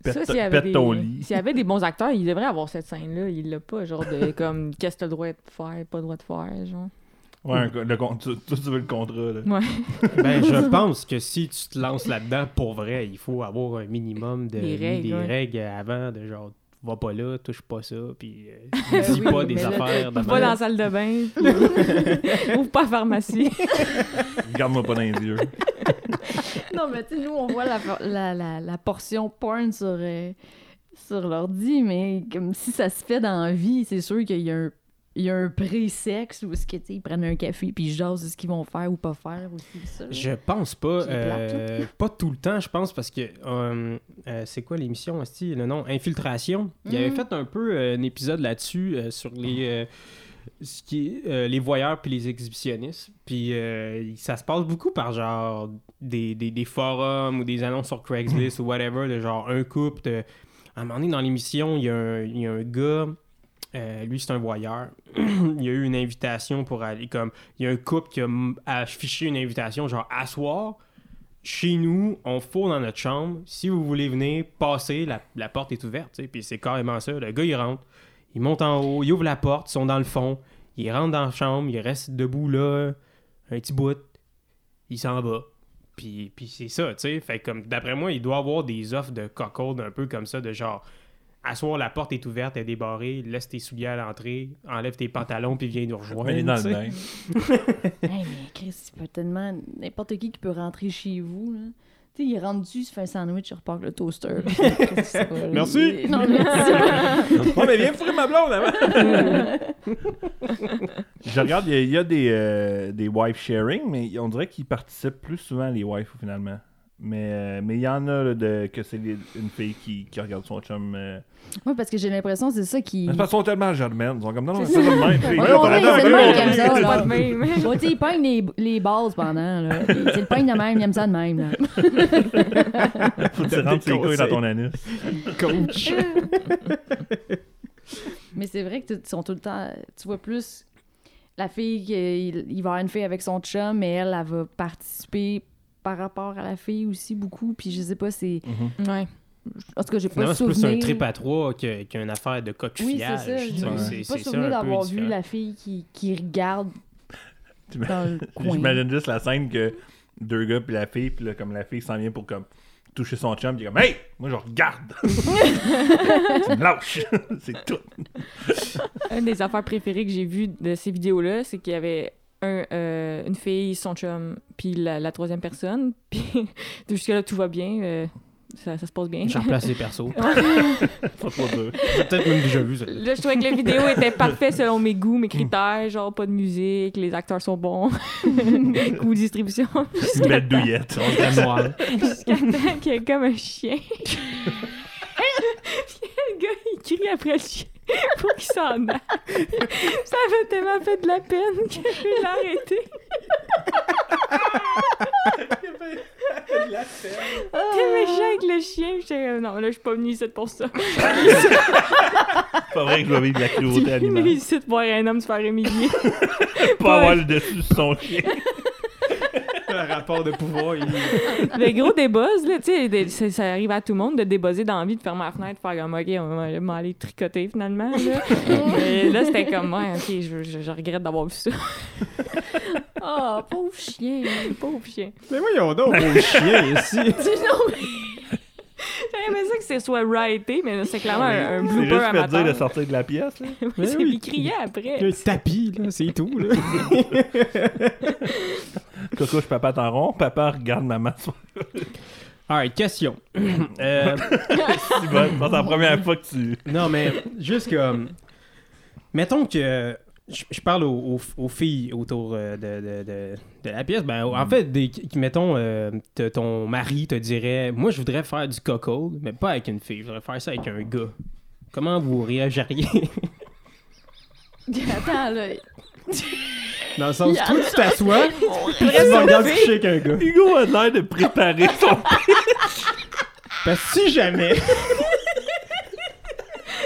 Pète, Ça, s'il y avait pète ton des- lit. S'il y avait des bons acteurs, il devrait avoir cette scène-là. Il l'a pas, genre de comme qu'est-ce que t'as le droit de faire, pas le droit de faire, genre. Ouais, un le tu, toi, tu veux le contrat, là. Ouais. [LAUGHS] ben, je [LAUGHS] pense que si tu te lances là-dedans pour vrai, il faut avoir un minimum de Des règles, des ouais. règles avant, de genre, va pas là, touche pas ça, puis euh, [LAUGHS] Ben dis oui, pas des là, affaires. Ouvre pas dans la salle de bain. Ouvre pas la pharmacie. Garde-moi pas dans les yeux. Non, mais tu sais, nous, on voit la, la, la, la portion porn sur, euh, sur l'ordi, mais comme si ça se fait dans la vie, c'est sûr qu'il y a un, il y a un pré-sexe où est-ce que, ils prennent un café puis ils jasent de ce qu'ils vont faire ou pas faire aussi, ça. Je pense pas. Plate, euh, pas tout le temps, je pense, parce que euh, euh, c'est quoi l'émission? Le nom Infiltration. Il avait Mhm. fait un peu un épisode là-dessus sur les. ce qui est, les voyeurs puis les exhibitionnistes. Puis ça se passe beaucoup par genre des, des, des forums ou des annonces sur Craigslist ou whatever, de genre un couple. de- À un moment donné, dans l'émission, y, il y a un gars, euh, lui c'est un voyeur. [CLEARS THROAT] il y a eu une invitation pour aller comme. Il y a un couple qui a affiché une invitation, genre à soir. Chez nous, on fourre dans notre chambre. Si vous voulez venir, passez, la, porte est ouverte. tu sais. Puis c'est carrément ça. Le gars, il rentre, il monte en haut, il ouvre la porte, ils sont dans le fond. Il rentre dans la chambre, il reste debout là, un petit bout. Il s'en va. Puis, puis c'est ça, tu sais. Fait comme, d'après moi, il doit avoir des offres de cockhold un peu comme ça, de genre, à soir, la porte est ouverte, elle est débarrée, laisse tes souliers à l'entrée, enlève tes pantalons, puis viens nous rejoindre. Mais dans le bain. [LAUGHS] Hey, mais Chris, il peut tellement. N'importe qui qui peut rentrer chez vous, là. Tu sais, il rentre dessus, il se fait un sandwich, il repart avec le toaster. [LAUGHS] là. Merci. Non, merci. [LAUGHS] Ouais, mais viens fourrer ma blonde avant! Je regarde, il y a, il y a des, euh, des wife sharing, mais on dirait qu'ils participent plus souvent, les wives, finalement. Mais euh, mais il y en a là, de, que c'est une fille qui, qui regarde son chum. euh. Ouais, parce que j'ai l'impression que c'est ça qui. Mais c'est parce qu'ils sont tellement germaines. Ils sont comme non, non, C'est c'est ça de même. Puis, Ouais, c'est le même comme ça, C'est là. pas de même. Ouais, tu sais, il pogne les, les bases pendant, là. [LAUGHS] Sais, le pogne de même, il aime ça de même, là. [LAUGHS] Faut que tu rentres tes couilles dans ton anus. Coach. [LAUGHS] Mais c'est vrai que tu- ils sont tout le temps. Tu vois plus la fille, qui- il, il va avoir une fille avec son chum, mais elle, elle va participer par rapport à la fille aussi beaucoup. Puis je sais pas, c'est. Ouais. En tout cas, j'ai pas c'est plus un trip à trois que- qu'une affaire de Oui, coquillage. c'est ça. J'ai sais, Ouais. c'est- pas c'est le ça souvenir d'avoir vu la fille qui, qui regarde. [LAUGHS] J'imagine juste la scène que deux gars puis la fille, puis là, comme la fille s'en vient pour comme toucher son chum, puis comme Hey, moi je regarde. [LAUGHS] [LAUGHS] tu me lâches. c'est tout. Une des affaires préférées que j'ai vues de ces vidéos-là, c'est qu'il y avait un, euh, une fille, son chum, puis la, la troisième personne. [LAUGHS] Puis jusque-là, tout va bien. euh, ça, ça se passe bien. J'ai replacé les persos. [LAUGHS] Pas trop. J'ai peut-être même déjà vu ça. Là, je trouvais que la vidéo était parfaite selon mes goûts, mes critères, genre pas de musique, les acteurs sont bons, [LAUGHS] coût de distribution. Une belle douillette. Noire. Jusqu'à temps qu'il y ait comme un chien. Puis le gars, il crie après le chien [LAUGHS] pour qu'il s'en aille. [LAUGHS] Ça m'a tellement fait de la peine que je l'ai arrêté. T'es méchant avec le chien. J'étais non, là, je suis pas venue ici pour ça. C'est [LAUGHS] pas vrai que je dois vivre de la cruauté animale. ici de voir un homme se faire humilier. Pas avoir le dessus sur son chien. [LAUGHS] Le rapport de pouvoir, il... Le gros débuzz, là, tu sais, ça, arrive à tout le monde de débuzzer dans la vie, de fermer la fenêtre, de faire comme, OK, on va aller tricoter finalement. Là, [LAUGHS] Mais là c'était comme, ouais, OK, je, je- je regrette d'avoir vu ça. Oh, [LAUGHS] pauvre chien. Pauvre chien. Mais voyons donc, mon chien ici. J'aurais aimé ça que ce soit writé, mais c'est clairement un, un C'est blooper juste fait dire amateur. de sortir de la pièce. Là. Oui, c'est- oui. Il criait après. Le tapis, là, c'est tout, là. Coco, je papa t'en rond. Papa regarde maman. Alright, question. [CLEARS THROAT] Euh, [LAUGHS] C'est bon. C'est la première fois que tu. non, mais juste comme... Mettons que... Je, parle aux, aux- aux filles autour euh, de, de, de, de la pièce. Ben, en fait, des, qui- mettons, euh, ton mari te dirait Moi, je voudrais faire du coco, mais pas avec une fille. Je voudrais faire ça avec un gars. Comment vous réagiriez? [LAUGHS] Attends, là. [LAUGHS] Dans le sens, toi, tu t'assois, puis tu me regardes coucher avec un gars. Hugo a l'air de préparer [LAUGHS] son. Parce que si jamais.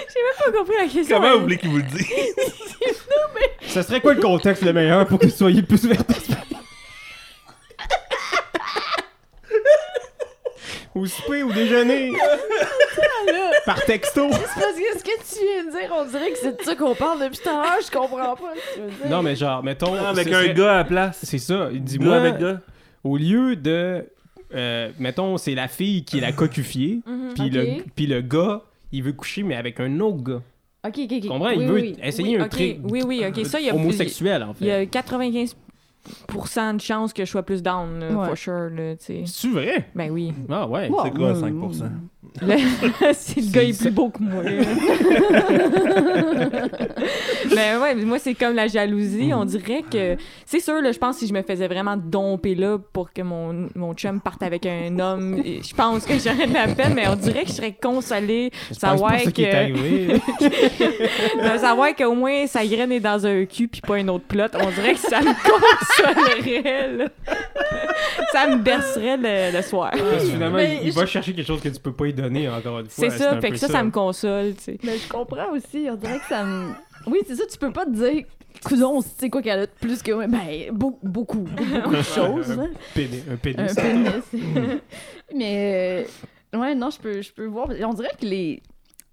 J'ai pas compris la question. Comment vous voulez qu'il vous le dise? [LAUGHS] Ce serait quoi le contexte le meilleur pour que vous soyez le plus ouvert Au souper, au déjeuner. [LAUGHS] Par texto. C'est parce que ce que tu viens de dire, on dirait que c'est de ça qu'on parle depuis tout à l'heure, je comprends pas ce que tu veux dire. Non, mais genre, mettons. Avec ce un serait- gars à la place. C'est ça. Dis-moi, avec gars. au lieu de. euh, mettons, c'est la fille qui est la cocufiée, [LAUGHS] Mhm. puis Ok. le, puis le gars, il veut coucher, mais avec un autre gars. Ok, ok, ok. Tu comprends? Oui, il veut oui. essayer Oui, un ok. truc Oui, oui, ok. Ça, il y a homosexuel, en Il y fait. a 95% de chances que je sois plus down, là, Ouais. for sure, là, tu sais. C'est vrai? Ben oui. Ah ouais. Wow. C'est quoi Mm, 5%? Le- [LAUGHS] si le gars est plus beau que moi. [LAUGHS] ben ouais, mais moi c'est comme la jalousie. On dirait que c'est sûr là, je pense que si je me faisais vraiment domper là pour que mon, mon chum parte avec un homme, [LAUGHS] je pense que j'aurais de la peine, mais on dirait que je serais consolée pense savoir pas ça qui est que de savoir qu'au moins sa graine est dans un cul puis pas un autre plot. On dirait que ça me consolerait. là. ça me bercerait le, le soir. Parce que finalement, Mais il, je- va chercher quelque chose que tu peux pas lui donner, encore une fois. C'est ça, fait que ça, ça me console, tu sais. Mais je comprends aussi, on dirait que ça me... Oui, c'est ça, tu peux pas te dire... Coudon, c'est quoi qu'elle a de plus que moi? Ben, beau- beaucoup, beaucoup [LAUGHS] de choses, un, là. pénis, un pénis. Un pénis. [LAUGHS] Mais, euh, ouais, non, je peux, je peux voir. On dirait que les...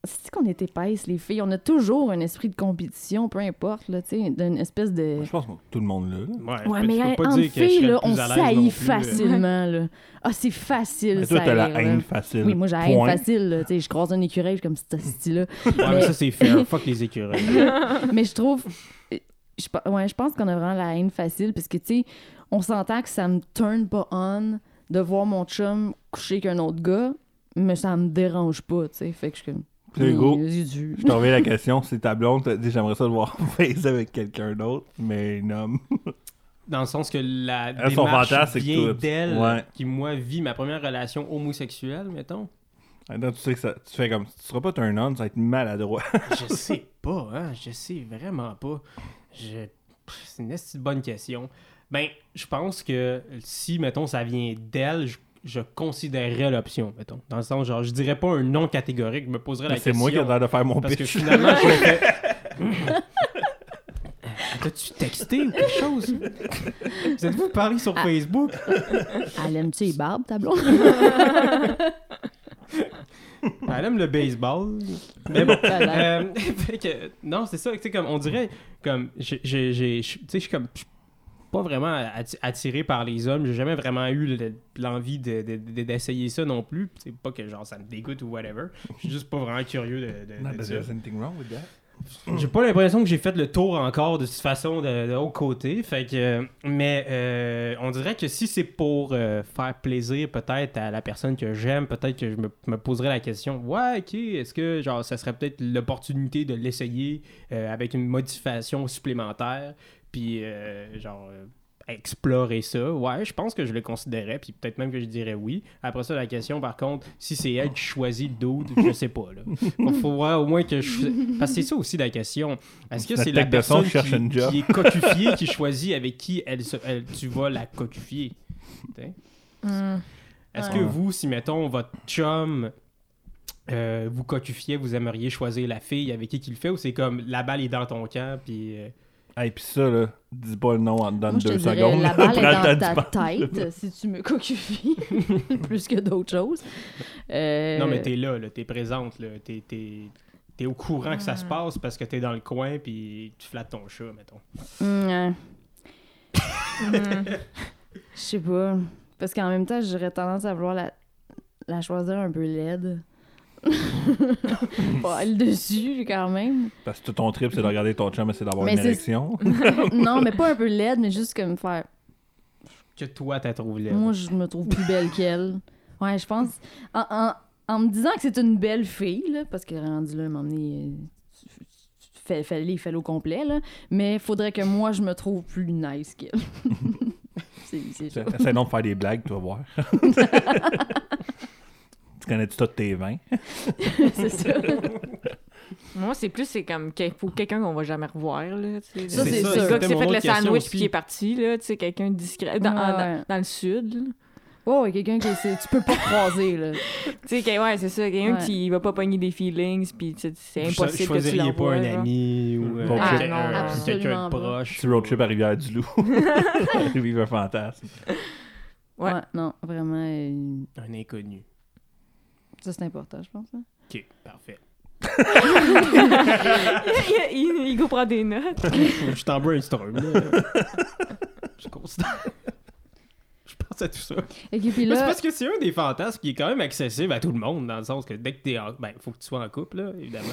C'est qu'on est épaisse, les filles? On a toujours un esprit de compétition, peu importe, là, tu sais, d'une espèce de... Je pense que tout le monde l'a. là. Ouais, Ouais, tu mais peux pas entre dire que je filles, là, on euh. facilement, là. Ah, c'est facile, Mais toi, ça t'as la là. haine facile. Oui, moi, j'ai la haine facile, là. Tu sais, je croise un écureuil, je suis comme ce style-là. Ouais, mais Mais- ça, c'est fair. Fuck les écureuils. [LAUGHS] Mais je trouve. Je, ouais, je pense qu'on a vraiment la haine facile parce que, tu sais, on s'entend que ça me turn pas on de voir mon chum coucher avec un autre gars, mais ça me dérange pas, tu sais. Fait que je suis comme. Vas-y, tu- je t'en reviens la question. [LAUGHS] C'est ta blonde, t'as dit j'aimerais ça le voir baiser avec quelqu'un d'autre, mais un homme. [LAUGHS] Dans le sens que la Elle, son démarche fantasme, c'est que vient d'elle, Ouais. qui, moi, vit ma première relation homosexuelle, mettons. Attends, tu sais que ça, tu fais comme, tu seras pas turn on, ça va être maladroit. Je [LAUGHS] sais pas, hein. Je sais vraiment pas. Je... C'est une bonne question. Ben, je pense que si, mettons, ça vient d'elle, je, je considérerais l'option, mettons. Dans le sens, genre, je dirais pas un non catégorique, je me poserais la c'est question. moi qui ai l'air de faire mon Parce que pitch. finalement, je me [LAUGHS] fais... [LAUGHS] T'as-tu texté ou quelque chose? Vous êtes-vous parlé sur Ah. Facebook? Elle aime-tu les barbes, ta blonde? Ben, [LAUGHS] elle aime le baseball. Mais bon. Euh, fait que, non, c'est ça. Tu sais, comme, on dirait, comme, j'ai, je- tu sais, je suis comme, pas vraiment atti- attiré par les hommes. J'ai jamais vraiment eu le- l'envie de- de- de- d'essayer ça non plus. C'est pas que, genre, ça me dégoûte ou whatever. Je suis juste pas vraiment curieux de, de- Not de that ça. there's anything wrong with that? J'ai pas l'impression que j'ai fait le tour encore de toute façon de, haut côté. Fait que, mais euh, on dirait que si c'est pour euh, faire plaisir peut-être à la personne que j'aime, peut-être que je me, me poserais la question Ouais, ok, est-ce que genre ça serait peut-être l'opportunité de l'essayer euh, avec une modification supplémentaire, puis euh, genre euh, explorer ça Ouais, je pense que je le considérais, puis peut-être même que je dirais oui. Après ça, la question par contre, si c'est elle qui choisit le dude, je sais pas. Là. Il faut voir au moins que je. Parce que c'est ça aussi la question. Est-ce que c'est la personne qui cherche qui, une job. qui est cocufiée qui choisit avec qui elle, se- elle- tu vas la cocufier? Hmm. Est-ce Ouais. que vous, si mettons votre chum euh, vous cocufiez, vous aimeriez choisir la fille avec qui qu'il le fait ou c'est comme la balle est dans ton camp puis. euh, Hey, pis ça, là, dis pas le nom en dedans de deux dirais, secondes. la balle est dans ta tête si tu me cocufies [LAUGHS] plus que d'autres choses. Euh, Non, mais t'es là, là t'es présente, là, t'es, t'es- t'es au courant que ça se passe parce que t'es dans le coin puis tu flattes ton chat, mettons. Ouais. Hmm. [LAUGHS] Je sais pas. Parce qu'en même temps, j'aurais tendance à vouloir la, la choisir un peu laide. [LAUGHS] pas le dessus, quand même. Parce que tout ton trip, c'est de regarder ton chum et c'est d'avoir Mais une érection. [LAUGHS] non, mais pas un peu laide, mais juste comme faire. Que toi, t'as trouvé là. Moi, je me trouve plus belle qu'elle. Ouais, je pense. En, en- en me disant que c'est une belle fille, là, parce que rendu là, à un moment donné, euh, fais, fais les fait au complet, là, mais faudrait que moi, je me trouve plus nice qu'elle. [LAUGHS] c'est donc de faire des blagues, tu vas voir. Tu connais-tu tous tes vins? [LAUGHS] c'est ça. [LAUGHS] Moi, c'est plus, c'est comme qu'il faut quelqu'un qu'on va jamais revoir, là. Ça, Le- c'est le sûr. gars qui s'est fait le sandwich puis qui est parti, là, tu sais, quelqu'un de discret, dans, Ouais, ouais. dans le sud, là. Ouais, quelqu'un qui c'est- tu peux pas croiser, là. [LAUGHS] Tu sais, que- ouais, c'est ça, quelqu'un Ouais. qui va pas pogner des feelings, puis c'est impossible que tu l'envoies. pas un genre. ami ou euh, Ah, absolument quelqu'un de pas. proche. Petit road trip à Rivière-du-Loup. Vivre un fantasme. Ouais. Ouais, non, vraiment, euh, Un inconnu. Ça c'est important, je pense. hein. Ok, parfait. [LAUGHS] il, il go prend des notes. [LAUGHS] je suis en brainstorm. là. je considère. Je pense à tout ça. Et puis c'est parce que c'est un des fantasmes qui est quand même accessible à tout le monde, dans le sens que dès que t'es en... Ben, faut que tu sois en couple, là, évidemment.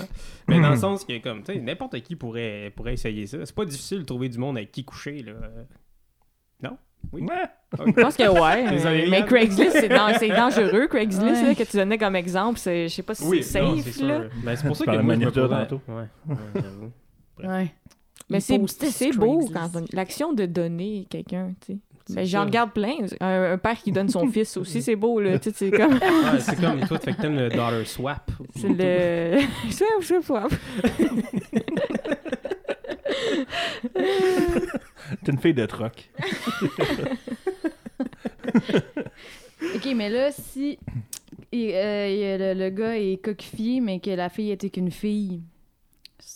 Mais dans le sens que, comme, tu sais, n'importe qui pourrait, pourrait essayer ça. C'est pas difficile de trouver du monde avec qui coucher, là. Euh? Oui? Ouais. Je pense que ouais. [LAUGHS] Désolé, mais. Craigslist, c'est dan- c'est dangereux, Craigslist, Ouais. là, que tu donnais comme exemple. c'est- Je sais pas si Oui, c'est non, safe, c'est là. Ben, c'est pour ça que moi, je me tantôt. Ouais, ouais, j'avoue. ouais. Mais c'est beau Craigslist. quand on- l'action de donner quelqu'un, tu sais. Mais ça. j'en regarde plein. Un, un père qui donne son [LAUGHS] fils aussi, c'est beau, là. Tu sais, c'est comme. [LAUGHS] C'est comme toi, tu fais que t'aimes le daughter swap. C'est le. Swap, swap, swap. [LAUGHS] T'es une fille de troc. [LAUGHS] Ok, mais là, si et, euh, le, gars est coquille, mais que la fille était qu'une fille,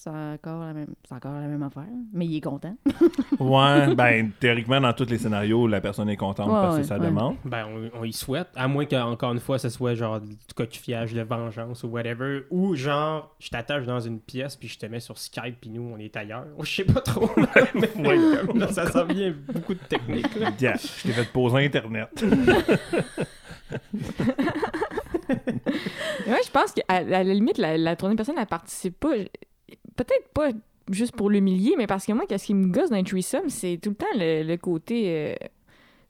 c'est encore la même, c'est encore la même affaire. Mais il est content. [LAUGHS] Ouais, ben, théoriquement, dans tous les scénarios, la personne est contente Ouais, parce que ouais, ouais. demande. Ben, on, on y souhaite. À moins qu'encore une fois, ce soit genre du coquifiage de vengeance ou whatever. Ou genre, je t'attache dans une pièce puis je te mets sur Skype puis nous, on est ailleurs. [LAUGHS] Je sais pas trop. mais [LAUGHS] Ouais. comme là, ça sent bien beaucoup de techniques. là. Yeah, je t'ai fait poser Internet. Ouais, je pense qu'à à la limite, la, la troisième personne, elle participe pas. Peut-être pas juste pour l'humilier, mais parce que moi, qu'est-ce qui me gosse dans un threesome, c'est tout le temps le, le côté. euh,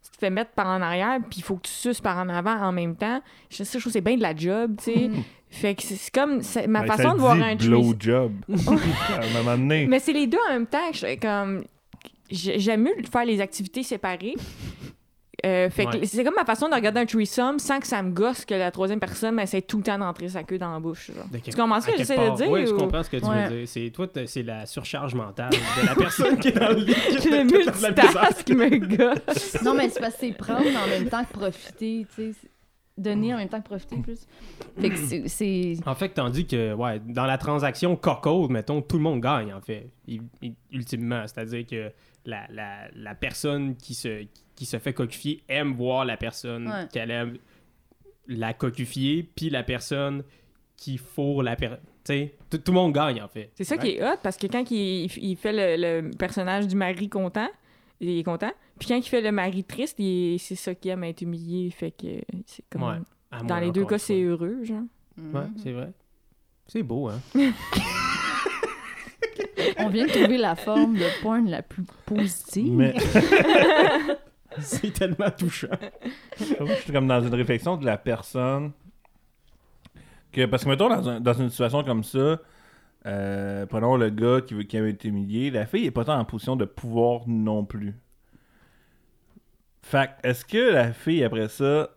tu te fais mettre par en arrière, puis il faut que tu suces par en avant en même temps. Je, ça, je trouve que c'est bien de la job, tu sais. Fait que c'est comme. c'est- ma Ben, façon ça de voir dit un threesome. blow job. [LAUGHS] à un moment donné. Mais c'est les deux en même temps. je- comme j'ai- j'aime mieux faire les activités séparées. Euh, fait que Ouais. c'est comme ma façon de regarder un threesome sans que ça me gosse que la troisième personne essaie tout le temps d'entrer sa queue dans la bouche. Tu comprends ce que j'essaie de dire? Oui, je comprends ce que tu Ouais. veux dire. C'est, toi, c'est la surcharge mentale de la personne qui est dans le lit. qui [LAUGHS] Le multitask me gosse. non, mais c'est parce que c'est prendre en même temps que profiter, tu sais. Donner en même temps que profiter plus. Fait que c'est- c'est. En fait, tandis que, ouais, dans la transaction cocode, mettons, tout le monde gagne, en fait, ultimement. C'est-à-dire que la, la, la personne qui se, qui se fait coquifier aime voir la personne Ouais. qu'elle aime la coquifier, puis la personne qui fourre la personne. Tu sais, tout tout le monde gagne, en fait. C'est ça qui est hot parce que quand il, il fait le, le personnage du mari content, il est content. Puis quand il fait le mari triste, c'est ça qu'il aime être humilié. Fait que c'est comme. Ouais. À Dans moi, les deux cas, c'est heureux, genre. Ouais, c'est vrai. C'est beau, hein? [LAUGHS] On vient de trouver la forme de porn la plus positive. Mais [LAUGHS] [LAUGHS] c'est tellement touchant. je suis comme dans une réflexion de la personne. Parce que, mettons, dans, un- dans une situation comme ça, euh, prenons le gars qui, veut, qui a été humilié, la fille est pas tant en position de pouvoir non plus. Fait est-ce que la fille, après ça,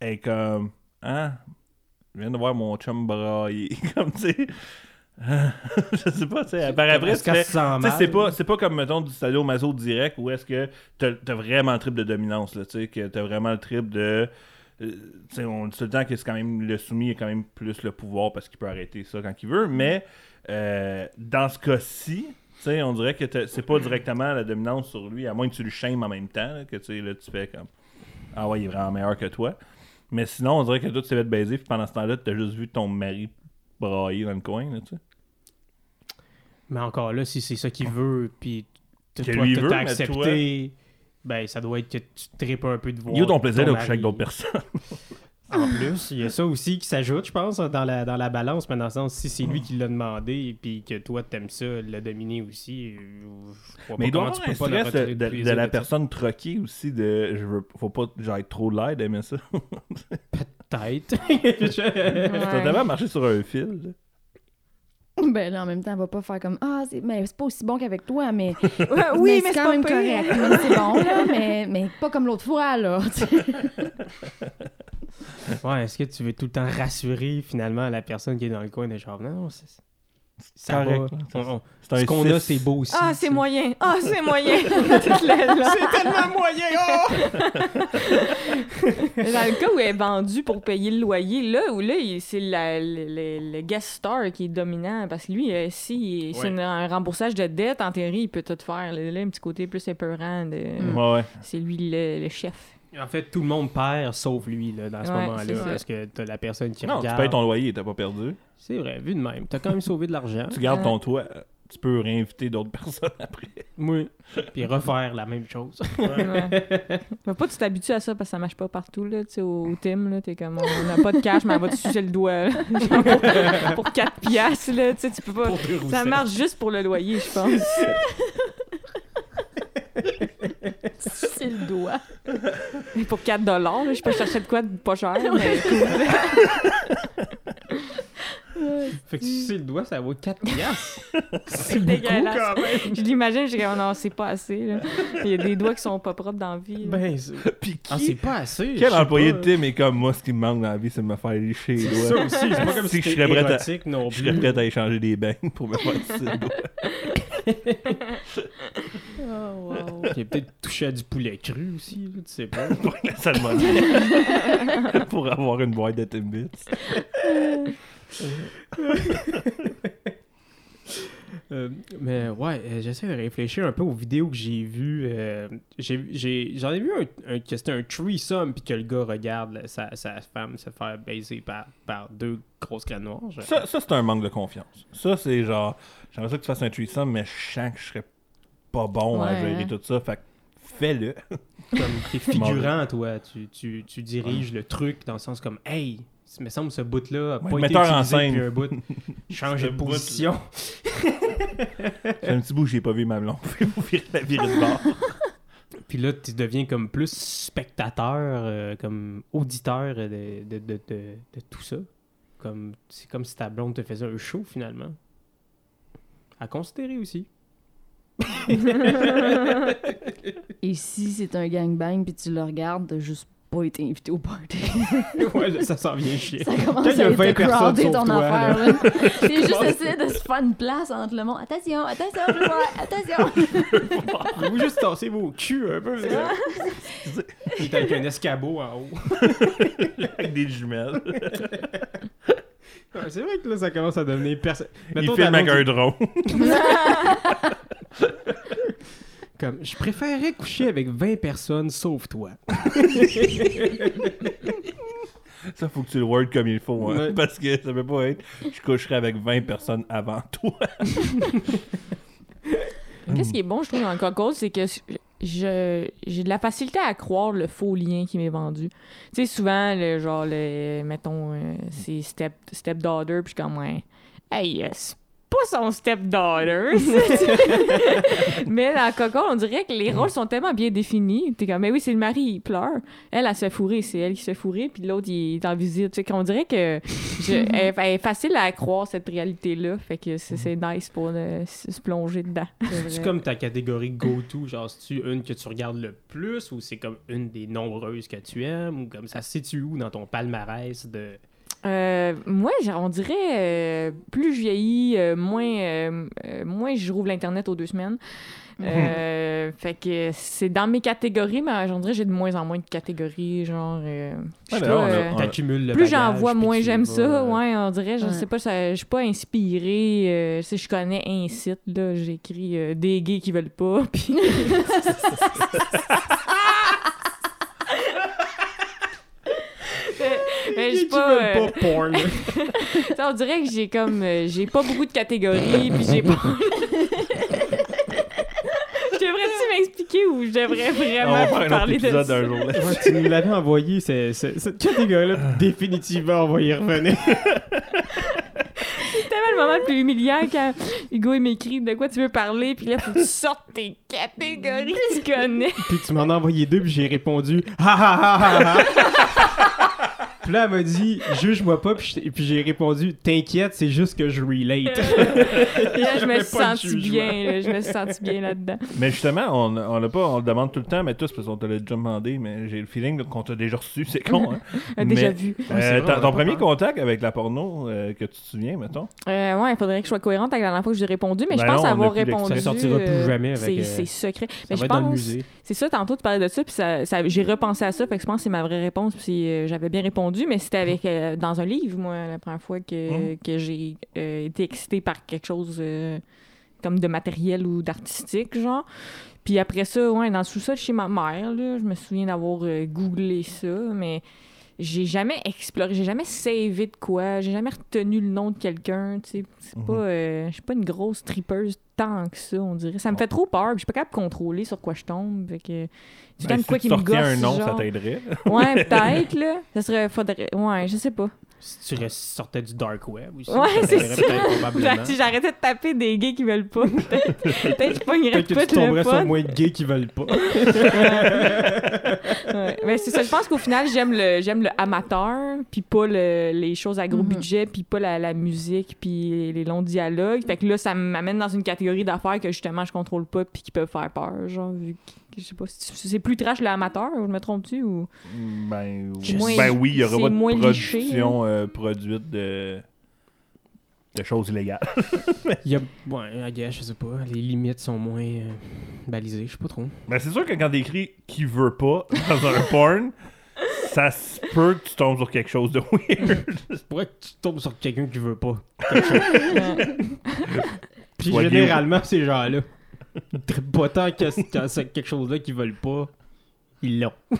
est comme. Hein? Je viens de voir mon chum brailler. [LAUGHS] comme, tu sais. [LAUGHS] je sais pas, tu sais. Par après, tu tu c'est pas, c'est pas comme, mettons, du sadomaso direct où est-ce que t'as as vraiment le trip de dominance, là, tu sais, que t'as vraiment le trip de... euh, tu sais, on dit tout le temps que c'est quand même... Le soumis a quand même plus le pouvoir parce qu'il peut arrêter ça quand il veut, mais euh, dans ce cas-ci, tu sais, on dirait que c'est pas directement la dominance sur lui, à moins que tu le shames en même temps, là, que tu là, tu fais comme... Ah ouais, il est vraiment meilleur que toi. Mais sinon, on dirait que toi, tu t'es fait baiser, puis pendant ce temps-là, t'as juste vu ton mari brailler dans le coin, là, tu sais. Mais encore là, si c'est ça qu'il veut, puis Que toi, lui t'as veut, mais accepté, ben ça doit être que tu tripes un peu de voir. Il a ton plaisir de coucher avec d'autres personnes. En plus, il y a ça aussi qui s'ajoute, je pense, dans la, dans la balance, mais dans le sens, si c'est lui qui l'a demandé, et puis que toi, t'aimes ça, le dominer aussi, euh, je crois Mais pas y comment tu peux pas le de, de- de la personne troquée aussi de je veux faut pas que j'aille trop de l'aide aimer ça. Peut-être. Tellement [LAUGHS] marcher sur un fil. là. Ben là, en même temps, elle va pas faire comme Ah, c'est mais c'est pas aussi bon qu'avec toi, mais, [LAUGHS] Ouais, oui, mais, c'est quand pas même correct. Mais c'est bon, là, mais, mais pas comme l'autre fois, là. [LAUGHS] Ouais, est-ce que tu veux tout le temps rassurer finalement la personne qui est dans le coin de genre, non, non, c'est. Ça correct, ce qu'on a, c'est beau aussi. Ah, c'est moyen. Ah, c'est moyen. [LAUGHS] C'est tellement moyen, oh! [LAUGHS] Dans le cas où elle est vendue pour payer le loyer, là, où là, c'est le, le- le guest star qui est dominant. Parce que lui, euh, si c'est Ouais. un remboursage de dette, en théorie, il peut tout faire. Là, Là, un petit côté plus épeurant. De... Ouais, ouais. C'est lui le, le chef. En fait, tout le monde perd sauf lui là, dans ce Ouais, moment-là. Parce que t'as la personne qui Non, tu regarde. payes ton loyer, t'as pas perdu. C'est vrai, vu de même. T'as quand même sauvé de l'argent. Tu gardes Ouais. ton toit. Tu peux réinviter d'autres [LAUGHS] personnes après. Oui. Puis refaire la même chose. [LAUGHS] Ouais. Faut pas que tu t'habitues à ça parce que ça marche pas partout. Là, tu sais, au, au Tim, là, t'es comme on n'a pas de cash, mais elle va te sucer le doigt. là. [LAUGHS] Pour, pour 4 piastres, là, tu sais, tu peux pas. Ça marche juste pour le loyer, je pense. [LAUGHS] C'est le doigt. Mais pour 4 dollars, je peux chercher de quoi de pas cher, mais [LAUGHS] cool. [LAUGHS] Fait que si c'est le doigt, ça vaut 4 piastres. [LAUGHS] C'est dégueulasse. quand même. Je l'imagine, j'ai comme non, c'est pas assez. là. Il y a des doigts qui sont pas propres dans la vie. là. Ben, [LAUGHS] ah, c'est pas assez. Quel je employé pas. de Tim est comme moi, ce qui me manque dans la vie, c'est de me faire lécher les C'est doigts. ça aussi. C'est pas comme Si si je c'était serais prêt à- non Je plus. serais prêt à échanger des bains pour me faire sucer le doigt. Oh, wow. Il a peut-être touché à du poulet cru aussi, là, tu sais pas. Pour la salmonelle. pour avoir une boîte de Timbits. Euh, mais ouais, euh, j'essaie de réfléchir un peu aux vidéos que j'ai vues. euh, j'ai- j'ai- J'en ai, vu un, un- que c'était un threesome puis que le gars regarde là, sa, sa femme se faire baiser par, par deux grosses crânes noires. genre. Ça, ça c'est un manque de confiance. Ça, c'est genre, j'aimerais ça que tu fasses un threesome, mais je sens que je serais pas bon à gérer hein. tout ça. Fait que fais-le. Comme t'es [LAUGHS] figurant, toi. Tu, tu, tu diriges le truc dans le sens comme Hey, me semble ce bout-là a Ouais, pas été metteur en utilisé scène. depuis un bout. [LAUGHS] Change Ce de position. C'est un petit bout, j'ai pas vu ma blonde. Faut [LAUGHS] virer la virer de bord. [LAUGHS] Puis là, tu deviens comme plus spectateur, euh, comme auditeur de, de, de, de, de tout ça. Comme, c'est comme si ta blonde te faisait un show finalement. À considérer aussi. Et si c'est un gangbang puis tu le regardes, t'as juste pas été invité au party. [LAUGHS] ouais, ça s'en vient chier. Ça commence Quand il y a à 20 être personnes crowdé sauf ton toi, affaire. là. là. [LAUGHS] C'est juste essayer de se faire une place entre le monde. Attention, attention, attention. [LAUGHS] Vous juste tasser vos culs un peu. Il est avec un escabeau en haut. Avec des jumelles. Ouais, c'est vrai que là, ça commence à devenir personne. Il filme avec un drone. Comme, je préférerais coucher avec 20 personnes sauf toi. [LAUGHS] Ça, faut que tu le word comme il faut, hein, Ouais. parce que ça peut pas être je coucherai avec 20 personnes avant toi. [LAUGHS] Qu'est-ce qui est bon, je trouve, dans le cocos, c'est que je j'ai de la facilité à croire le faux lien qui m'est vendu. Tu sais, souvent, le genre, le, mettons, euh, c'est step, stepdaughter, puis je suis comme, ouais, hey, c'est pas son stepdaughter. [LAUGHS] mais dans Coco, on dirait que les rôles sont tellement bien définis. T'es comme, mais oui, c'est le mari, il pleure. Elle, elle se fait fourrer, c'est elle qui se fait fourrer, puis l'autre, il est en visite. Tu sais, qu'on dirait que je- [LAUGHS] elle, elle est facile à croire, cette réalité-là. Fait que c'est c'est nice pour euh, se se plonger dedans. C'est comme ta catégorie go-to, genre, c'est-tu une que tu regardes le plus ou c'est comme une des nombreuses que tu aimes? Ou comme ça se situe où dans ton palmarès de. Euh, moi, on dirait, euh, plus je vieillis, euh, moins, euh, euh, moins je rouvre l'Internet aux deux semaines. Euh, fait que c'est dans mes catégories, mais j'en dirais que j'ai de moins en moins de catégories, genre... euh, Ouais, ben, on a- euh, on le plus j'en vois, moins j'aime ça. euh, Ouais, on dirait, je Ouais. sais pas, ça- je suis pas inspirée. euh, tu sais, je connais un site, là, j'écris euh, des gays qui veulent pas, [LAUGHS] puis... [LAUGHS] Pas... veulent euh, pas porn. [LAUGHS] Ça, on dirait que j'ai comme euh, j'ai pas beaucoup de catégories puis j'ai pas [LAUGHS] devrais-tu m'expliquer ou je devrais On va vraiment parler de ça? un jour là. Ouais, tu nous l'avais envoyé, c'est- c'est- cette catégorie-là, définitivement, on va y revenir. [LAUGHS] C'est tellement le moment le plus humiliant quand Hugo il m'écrit de quoi tu veux parler puis là faut que tu sortes tes catégories que tu connais. Puis tu m'en as envoyé deux, puis j'ai répondu ha ha ha ha ha. Puis là, elle m'a dit juge-moi pas, puis j'ai- puis j'ai répondu t'inquiète, c'est juste que je relate. [LAUGHS] Et là je me suis senti bien, là, je me suis senti bien là-dedans. Mais justement, on, on l'a pas, on le demande tout le temps, mais tous parce qu'on te l'a déjà demandé, mais j'ai le feeling qu'on t'a déjà reçu, c'est con. Hein? [LAUGHS] Déjà Mais- vu. Euh, vrai, ton- premier contact avec la porno euh, que tu te souviens, mettons? Euh, ouais, il faudrait que je sois cohérente avec la dernière fois que j'ai répondu, mais Ben je pense non, on avoir répondu. Ça sortira plus euh, jamais avec, C'est euh, c'est secret. Ça Mais va je être dans le pense. musée. C'est ça, tantôt tu parlais de ça, puis ça, ça- j'ai repensé à ça, fait que je pense que c'est ma vraie réponse, puis j'avais bien répondu, mais c'était avec euh, dans un livre, moi, la première fois que, Mhm. que j'ai euh, été excitée par quelque chose euh, comme de matériel ou d'artistique, genre. Puis après ça, ouais, dans le sous-sol chez ma mère, là, je me souviens d'avoir googlé ça, mais j'ai jamais exploré, j'ai jamais savé de quoi, j'ai jamais retenu le nom de quelqu'un, tu sais. C'est Mhm. pas, euh, je suis pas une grosse tripeuse tant que ça, on dirait. Ça me fait trop peur, je suis pas capable de contrôler sur quoi je tombe, fait que... C'est Ben, si quoi tu qui me gosse, un nom, ça t'aiderait. Ouais, [LAUGHS] peut-être, là. Ça serait... Faudrait... Ouais, je sais pas. Si tu sortais du dark web aussi, Ouais, ça c'est ça. peut-être probablement. Si j'arrêtais de taper des gays qui veulent pas, peut-être peut-être que je pognerais Peut-être que pas tu tomberais sur moins de gays qui veulent pas. Ouais. Mais c'est ça, je pense qu'au final, j'aime le, j'aime le amateur, puis pas le- les choses à gros Mhm. budget, puis pas la, la musique, puis les longs dialogues. Fait que là, ça m'amène dans une catégorie d'affaires que justement je contrôle pas, puis qui peuvent faire peur. Genre, vu que, je sais pas, c'est c'est plus trash le amateur, je me trompe-tu ou? Ben, C'est moins- ben oui, il y aura c'est pas de moins liché, production euh, produite de, de choses illégales. [LAUGHS] Il y a, ouais, I guess, je sais pas, les limites sont moins euh, balisées, je sais pas trop. Ben, c'est sûr que quand t'écris qui veut pas dans un [LAUGHS] porn, ça se peut que tu tombes sur quelque chose de [LAUGHS] weird. Pourquoi tu tombes sur quelqu'un qui veut pas? Puis généralement, ces gens-là, pas tant que c'est quelque chose-là qu'ils veulent pas, ils l'ont. [LAUGHS]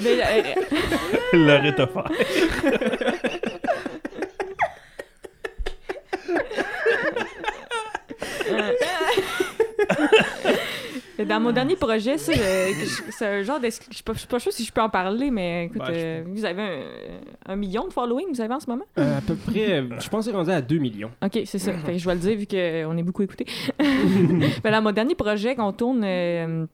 Mais, euh, Leur est offert. euh, Dans mon dernier projet, ça, euh, c'est un genre de. Je suis pas, je suis pas sûre si je peux en parler, mais écoute, Ben, je euh, vous avez un, un million de following, vous avez en ce moment? Euh, à peu près, euh, je pense que c'est rendu à 2 millions. Ok, c'est ça. Fait que je vais le dire vu qu'on est beaucoup écouté. ben, [LAUGHS] dans mon dernier projet qu'on tourne. euh, euh,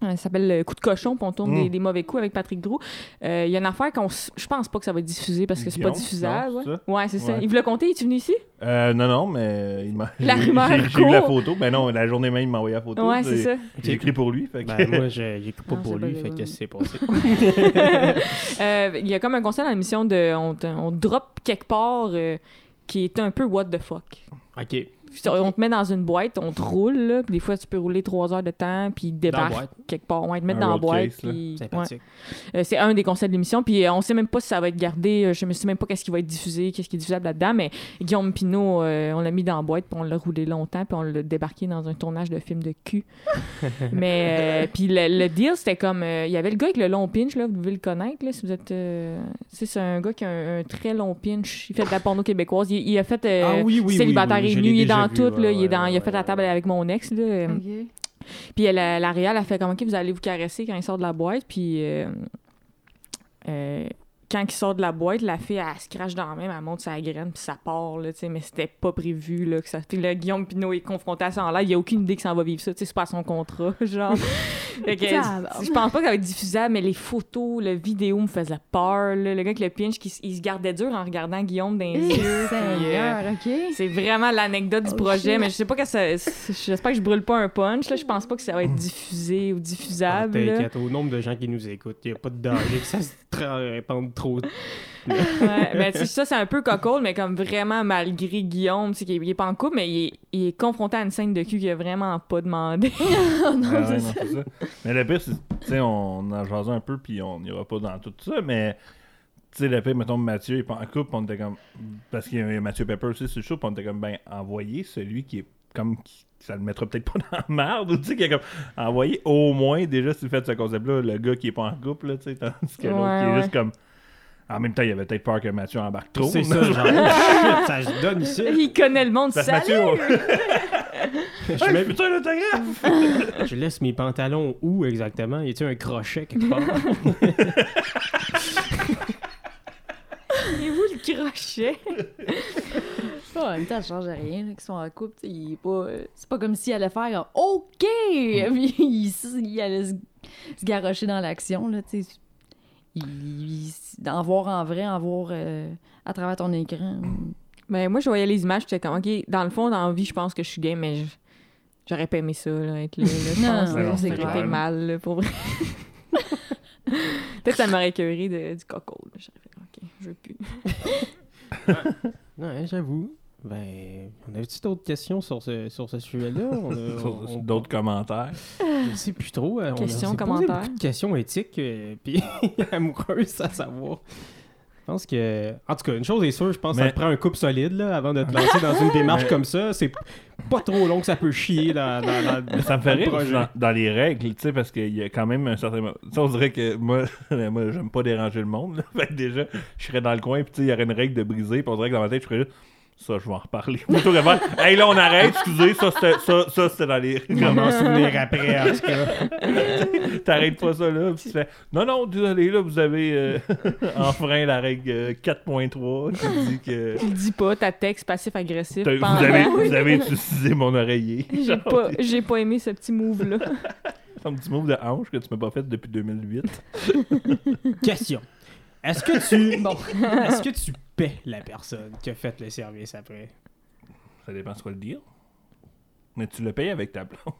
ça s'appelle euh, Coup de cochon, puis on tourne Mm. des, des mauvais coups avec Patrick Drou. Euh, Il y a une affaire qu'on. s- Je pense pas que ça va être diffusé parce que c'est pas diffusable. non, ouais. c'est ça? Ouais. Il vous l'a compté, es-tu venu ici? Euh, non, non, mais il m'a. La rumeur j'ai- J'ai eu la photo. Ben non, la journée même, il m'a envoyé la photo. Ouais, c'est ça. J'ai écrit pour lui. Fait que... Ben, moi, j'ai j'écris pas Non, pour lui, pas fait que c'est passé. [LAUGHS] Euh, Il y a comme un conseil dans l'émission de. On, on drop quelque part euh, qui est un peu what the fuck. Ok. On te met dans une boîte, on te roule, là, puis des fois, tu peux rouler trois heures de temps, puis Dans débarque quelque part. On va te mettre dans la boîte. puis- ouais. Euh, c'est un des concepts de l'émission. Puis euh, on sait même pas si ça va être gardé. euh, je me sais même pas qu'est-ce qui va être diffusé, qu'est-ce qui est diffusable là-dedans. Mais Guillaume Pinot, euh, on l'a mis dans la boîte, puis on l'a roulé longtemps, puis on l'a débarqué dans un tournage de film de cul. [LAUGHS] mais euh, puis le, le deal, c'était comme euh, il y avait le gars avec le long pinch là, vous devez le connaître là, si vous êtes. euh, c'est un gars qui a un, un très long pinch. Il fait de la porno québécoise. Il, il a fait euh, Ah oui, oui, célibataire oui, oui, et nu. Il est déjà dans vu, tout. ouais, là, il, est ouais, dans, il a fait la table avec mon ex. Là, puis la, la Réal a fait comme OK, vous allez vous caresser quand il sort de la boîte. Puis euh, euh, quand il sort de la boîte, la fille, elle se crache dans la main, elle monte sa graine, puis ça part, là, tu sais, mais c'était pas prévu, là, que ça... Puis là, Guillaume Pinot est confronté à ça en live, il a aucune idée que ça va vivre ça, tu sais, c'est pas son contrat, [LAUGHS] genre. Je pense pas que ça va être diffusable, mais les photos, la vidéo me faisaient peur, là. Le gars avec le pinch, qui, il se gardait dur en regardant Guillaume dans les yeux. euh, c'est vraiment l'anecdote du Oh, projet, shit. mais je sais pas que ça. J'espère que je brûle pas un punch. Là. Je pense pas que ça va être diffusé ou Ah, diffusable. T'inquiète, au nombre de gens qui nous écoutent, il n'y a pas de danger que ça se répande trop. [LAUGHS] Ouais, ben, tu sais, ça, c'est un peu coco, mais comme vraiment malgré Guillaume, c'est qu'il il est pas en couple, mais il est, il est confronté à une scène de cul qu'il a vraiment pas demandé. [LAUGHS] Ah ouais, non, ça. Mais le pire, c'est, tu sais, on en jasait un peu, puis on n'ira pas dans tout ça, mais, tu sais, le pire, mettons, Mathieu est pas en couple, on était comme, parce qu'il y a Mathieu Pepper aussi sur le show, puis on était comme, ben, envoyez celui qui est comme, qui- ça le mettra peut-être pas dans la merde, ou tu sais, qui est comme, envoyez au moins, déjà, si vous faites ce concept-là, le gars qui est pas en couple, là, tu sais, tandis que l'autre Ouais, qui est juste comme, en même temps, il avait peut-être peur que Mathieu embarque trop. C'est ça, genre, shit, ça se donne [LAUGHS] ici. il connaît le monde, ça. Mathieu, on- [LAUGHS] Je, Hey, mets- putain, l'autographe! [LAUGHS] je laisse mes pantalons où exactement? Y a-t-il un crochet quelque part? Et vous, le crochet? en même temps, ça change rien, là, qu'ils sont en couple. tu sais, il est pas, euh, c'est pas comme s'il allait faire OK! Puis il, il allait se, se garrocher dans l'action, là, tu sais. D'en voir en vrai, en voir euh, à travers ton écran. Ben, moi, je voyais les images, j'étais comme, OK, dans le fond, dans la vie, je pense que je suis game, mais je- j'aurais pas aimé ça, là, être là. là. Je [LAUGHS] pense que mal, là, pour vrai. [LAUGHS] Peut-être que ça m'aurait écœuré de- du coco. J'aurais fait, OK, je veux plus. [LAUGHS] Ouais, j'avoue. Ben, on avait-tu d'autres questions sur ce, sur ce sujet-là? [LAUGHS] D'autres commentaires? Je sais plus trop. euh, on a- Questions, commentaires? beaucoup de questions éthiques euh, [LAUGHS] puis amoureuses à savoir. Je pense que. En tout cas, une chose est sûre, je pense que ça te prend un couple solide là, avant de te lancer dans une démarche Mais- comme ça. C'est pas trop long que ça peut chier dans, dans, dans- ça me fait dans le rire projet. dans, dans les règles, tu sais, parce qu'il y a quand même un certain. mo- Tu sais, on dirait que moi, [LAUGHS] moi j'aime pas déranger le monde. Là. Fait que déjà, je serais dans le coin, puis tu sais, il y aurait une règle de briser, puis on dirait que dans ma tête, je ferais juste. Ça, je vais en reparler. [LAUGHS] Plutôt que de faire, hey, là, on arrête, excusez, ça, c'était, ça, ça, c'était dans les. M'en souvenir après, en tout cas. [LAUGHS] T'arrêtes pas ça là, puis tu fais, non, non, désolé, là, vous avez euh, [LAUGHS] enfreint la règle euh, 4.3 qui dit que. Tu le dis pas, ta texte passif-agressif. Vous avez, vous avez utilisé mon oreiller. J'ai pas, j'ai pas aimé ce petit move-là. Un petit move de hanche que tu m'as pas fait depuis 2008. Question. Est-ce que tu. [LAUGHS] Bon. [LAUGHS] Est-ce que tu paies la personne qui a fait le service après? Ça dépend ce quoi le dire. Mais tu le payes avec ta blonde.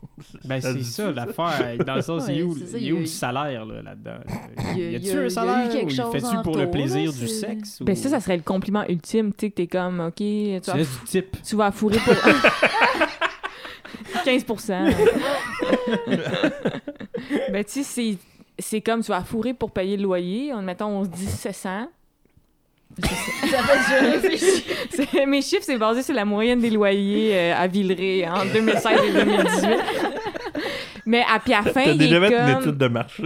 Ben, Ça c'est ça l'affaire. Dans le sens, il où, ça, y où a- le salaire là, là-dedans? [LAUGHS] Il y a-tu un salaire quelque ou en pour le plaisir là, du sexe? Ben ça, ça serait le compliment ultime, tu sais, que t'es comme, OK, tu Tu vas, du type. tu vas fourrer pour... 15% Ben, tu sais, c'est- comme, tu vas fourrer pour payer le loyer. En mettons, on se dit 700. [LAUGHS] Ça fait que. [LAUGHS] C'est- Mes chiffres, c'est basé sur la moyenne des loyers euh, à Villeray en 2016 et 2018. Mais à, puis à la fin, il déjà est fait une comme... étude de marché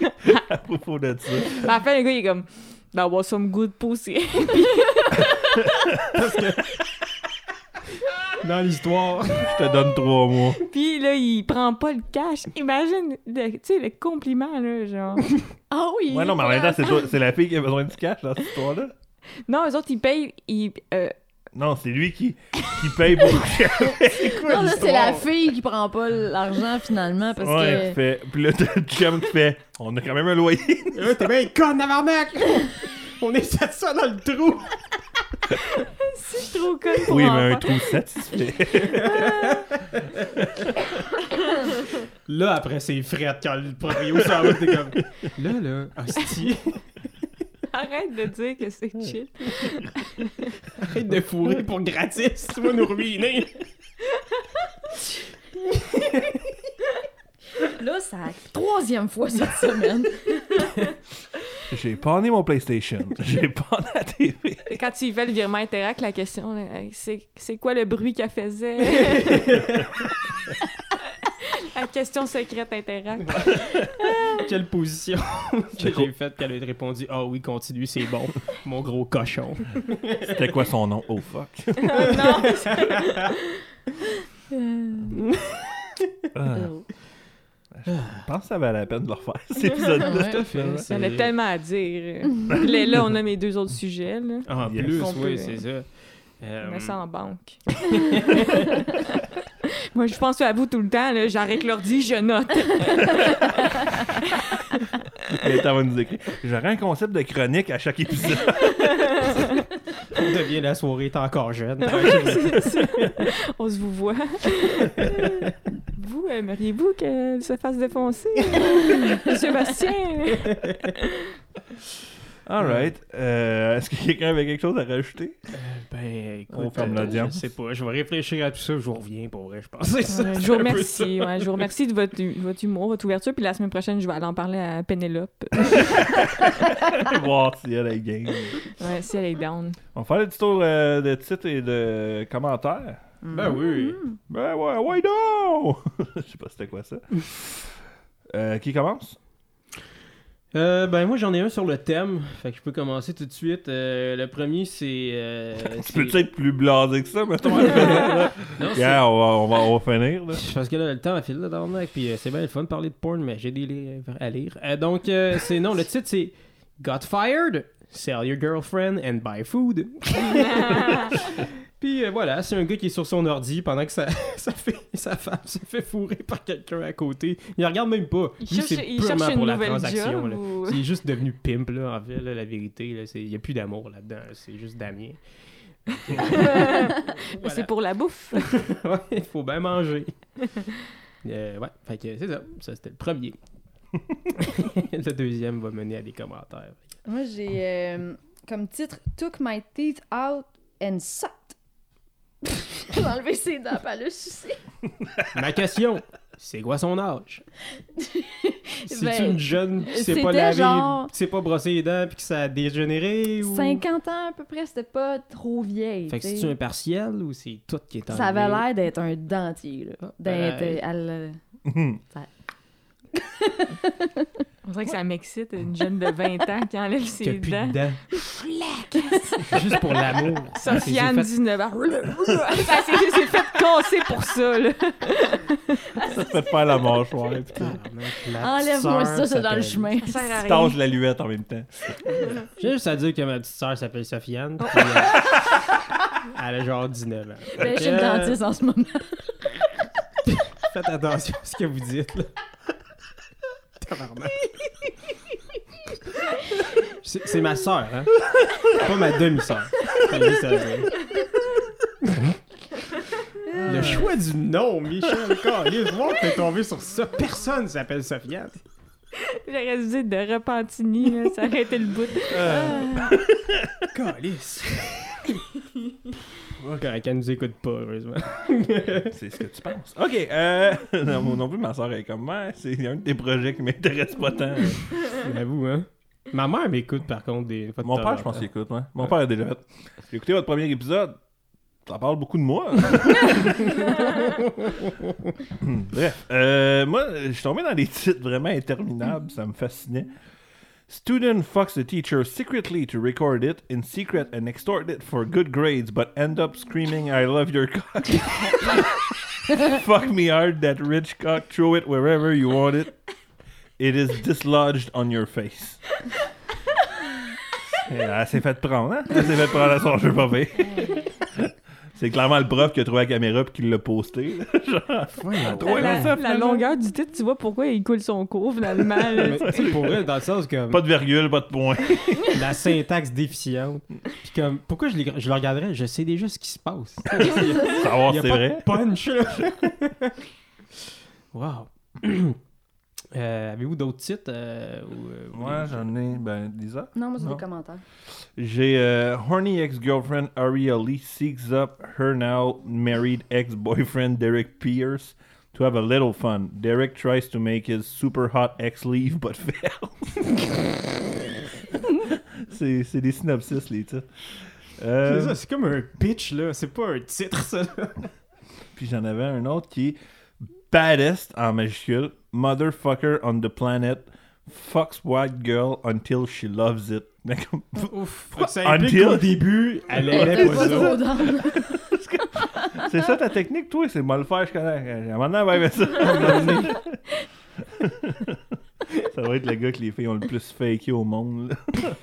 [LAUGHS] à propos de ça. À la fin, le gars, il est comme... That was some good pussy. Dans l'histoire. [LAUGHS] Je te donne trois mois. Puis là, il prend pas le cash. Imagine, le- tu sais, le compliment, là, genre. [LAUGHS] Ah oui! Ouais, non, mais en même temps, c'est toi- c'est la fille qui a besoin du cash dans cette histoire-là. Non, eux autres, ils payent... Ils, euh, Non, c'est lui qui, qui paye pour [LAUGHS] C'est quoi Non, là, c'est la fille qui prend pas l'argent finalement parce Ouais, que. fait... Puis là, t'as qui fait On a quand même un loyer. T'es bien con, Navarnac! On est 700 dans le trou! Je suis trop conne pour Oui, mais un trou satisfait. [LAUGHS] Là, après, c'est frette quand le proprio s'en va, t'es comme. Là, là, hostie. Arrête de dire que c'est chill. Arrête de fourrer pour gratis, tu vas nous ruiner. Là, c'est la troisième fois cette semaine. [LAUGHS] J'ai pané mon PlayStation. [LAUGHS] J'ai pané la TV. Quand tu y fais le virement Interact, la question, hey, c'est c'est quoi le bruit qu'elle faisait? [LAUGHS] la question secrète Interact. Quelle position [LAUGHS] que j'ai faite qu'elle a répondu Ah oui, continue, c'est bon. Mon gros cochon. C'était quoi son nom? Oh fuck. non! Ah, je pense que ça valait la peine de le refaire, [LAUGHS] cet épisode-là. Ouais. Tout à fait. Il y en a tellement à dire. [LAUGHS] Là, là, on a mes deux autres sujets. Là. En Yes. plus, oui, c'est ça. On Euh, met ça en banque. [LAUGHS] Moi, je pense à vous tout le temps. là. J'arrête l'ordi, je note. Et nous écrire. J'aurais un concept de chronique à chaque épisode. on devient la soirée, t'es encore jeune. On se vous voit. Vous, aimeriez-vous qu'elle se fasse défoncer? euh, [LAUGHS] [LAUGHS] Sébastien? [LAUGHS] Alright. Euh, Est-ce que quelqu'un avait quelque chose à rajouter? ben, écoute, On ferme euh, l'audience. Je sais pas, je vais réfléchir à tout ça, je vous reviens pour vrai, je pense. C'est ça, je vous remercie. ouais, je vous remercie de votre, votre humour, votre ouverture. Puis la semaine prochaine, je vais aller en parler à Pénélope. Voir si elle a game. Ouais, si elle est down. On va faire le petit tour euh, de titres et de commentaires. Ben oui. Ben ouais, ouais, non! [LAUGHS] Je sais pas c'était quoi ça. [LAUGHS] Euh, qui commence? Euh, ben moi j'en ai un sur le thème, fait que je peux commencer tout de suite. Euh, le premier c'est... Euh, [LAUGHS] Tu c'est- peux-tu être plus blasé que ça, mettons? à le faire, là? Non, c'est- Yeah, on va, on, va, on va finir, là. Parce que là, le temps a filé dans le puis euh, c'est bien le fun de parler de porn, mais j'ai des livres à lire. Euh, donc, euh, c'est non, le titre c'est Got Fired, Sell Your Girlfriend and Buy Food. Puis euh, voilà, c'est un gars qui est sur son ordi pendant que sa, sa, [LAUGHS] fait, sa femme se fait fourrer par quelqu'un à côté. Il regarde même pas. Il Lui, cherche, il une pour la nouvelle transaction. job là. ou- Il est juste devenu pimp, là, en fait, là, la vérité. là, c'est- Il n'y a plus d'amour là-dedans. C'est juste Damien. [LAUGHS] Mais C'est pour la bouffe. [LAUGHS] ouais, il faut bien manger. Euh, ouais, fait que c'est ça. Ça, c'était le premier. le deuxième va mener à des commentaires. Moi, j'ai euh, comme titre Took my teeth out and sucked. [LAUGHS] J'ai enlevé ses dents, pas le sucer. Ma question, c'est quoi son âge? [LAUGHS] C'est Ben, une jeune qui s'est c'était pas lavé, genre- qui s'est pas brossé les dents puis que ça a dégénéré ou... 50 ans à peu près, c'était pas trop vieille. Fait que t'sais. c'est un partiel ou c'est tout qui est enlevé? Ça avait l'air d'être un dentier, là. Ah, D'être. ben. elle- [LAUGHS] On dirait que ça m'excite, une jeune de 20 ans qui enlève ses dents. de dents. Juste pour l'amour. Sofiane, Fait- 19 ans. ça s'est fait casser pour ça, là. Ça te fait faire la mâchoire. La Enlève-moi ça, c'est dans le chemin. Ça tâches la luette en même temps. J'ai juste à dire que ma petite sœur s'appelle Sofiane. puis, euh, elle a genre 19 ans. Ben, le euh, dentiste en ce moment. [LAUGHS] Faites attention à ce que vous dites, là. C'est ma sœur, hein? Pas ma dire. Le choix du nom, Michel Carlis, voir que t'es tombé sur ça. Personne s'appelle Sofiane. J'aurais dû dire de Repentini, là, ça aurait été le bout. Carlis. Correct, elle nous écoute pas, heureusement. [LAUGHS] C'est ce que tu penses. Ok, euh. [LAUGHS] Non, moi non plus, ma soeur est comme moi. C'est un de tes projets qui m'intéresse pas tant. J'avoue, hein? Ma mère m'écoute, par contre, des fois de Mon temps père, en je pense temps. qu'il écoute, ouais. Mon père a déjà fait. J'ai écouté votre premier épisode. Ça parle beaucoup de moi. [LAUGHS] Bref, euh, moi, je suis tombé dans des titres vraiment interminables. Ça me fascinait. Student fucks the teacher secretly to record it in secret and extort it for good grades, but end up screaming, I love your cock. [LAUGHS] Fuck me hard, that rich cock, throw it wherever you want it. It is dislodged on your face. [LAUGHS] Et Elle s'est fait prendre, hein? Elle s'est fait prendre à son jeu pire. C'est clairement le prof qui a trouvé la caméra et qui l'a posté. [LAUGHS] Genre, Ouais, la, ça, la longueur du titre, tu vois pourquoi il coule son cours, finalement. là, Mais, pour elle, dans le sens que pas de virgule, pas de point. [LAUGHS] la syntaxe déficiente. Puis comme, pourquoi je, je le regarderais? Je sais déjà ce qui se passe. [LAUGHS] Savoir Il y si a c'est vrai. de punch, là. wow. [CLEARS THROAT] Euh, Avez-vous d'autres titres euh, euh, Moi, j'en ai. Ben, Lisa. Non, moi, c'est des commentaires. J'ai euh, Horny ex-girlfriend Ariel Lee seeks up her now married ex-boyfriend Derek Pierce to have a little fun. Derek tries to make his super hot ex leave but [LAUGHS] fails. c'est c'est des synopsis, les titres. Euh, C'est ça, c'est comme un pitch, là. C'est pas un titre, ça. Puis j'en avais un autre qui est Baddest en majuscule. Motherfucker on the planet. Fucks white girl until she loves it. [LAUGHS] Ouf. [LAUGHS] Ça implique Until- qu'au début, elle aimait pas ça. down. [LAUGHS] C'est ça ta technique, toi? C'est le faire, je connais. Maintenant, elle va aimer ça. Ça va être le gars que les filles ont le plus faké au monde. là.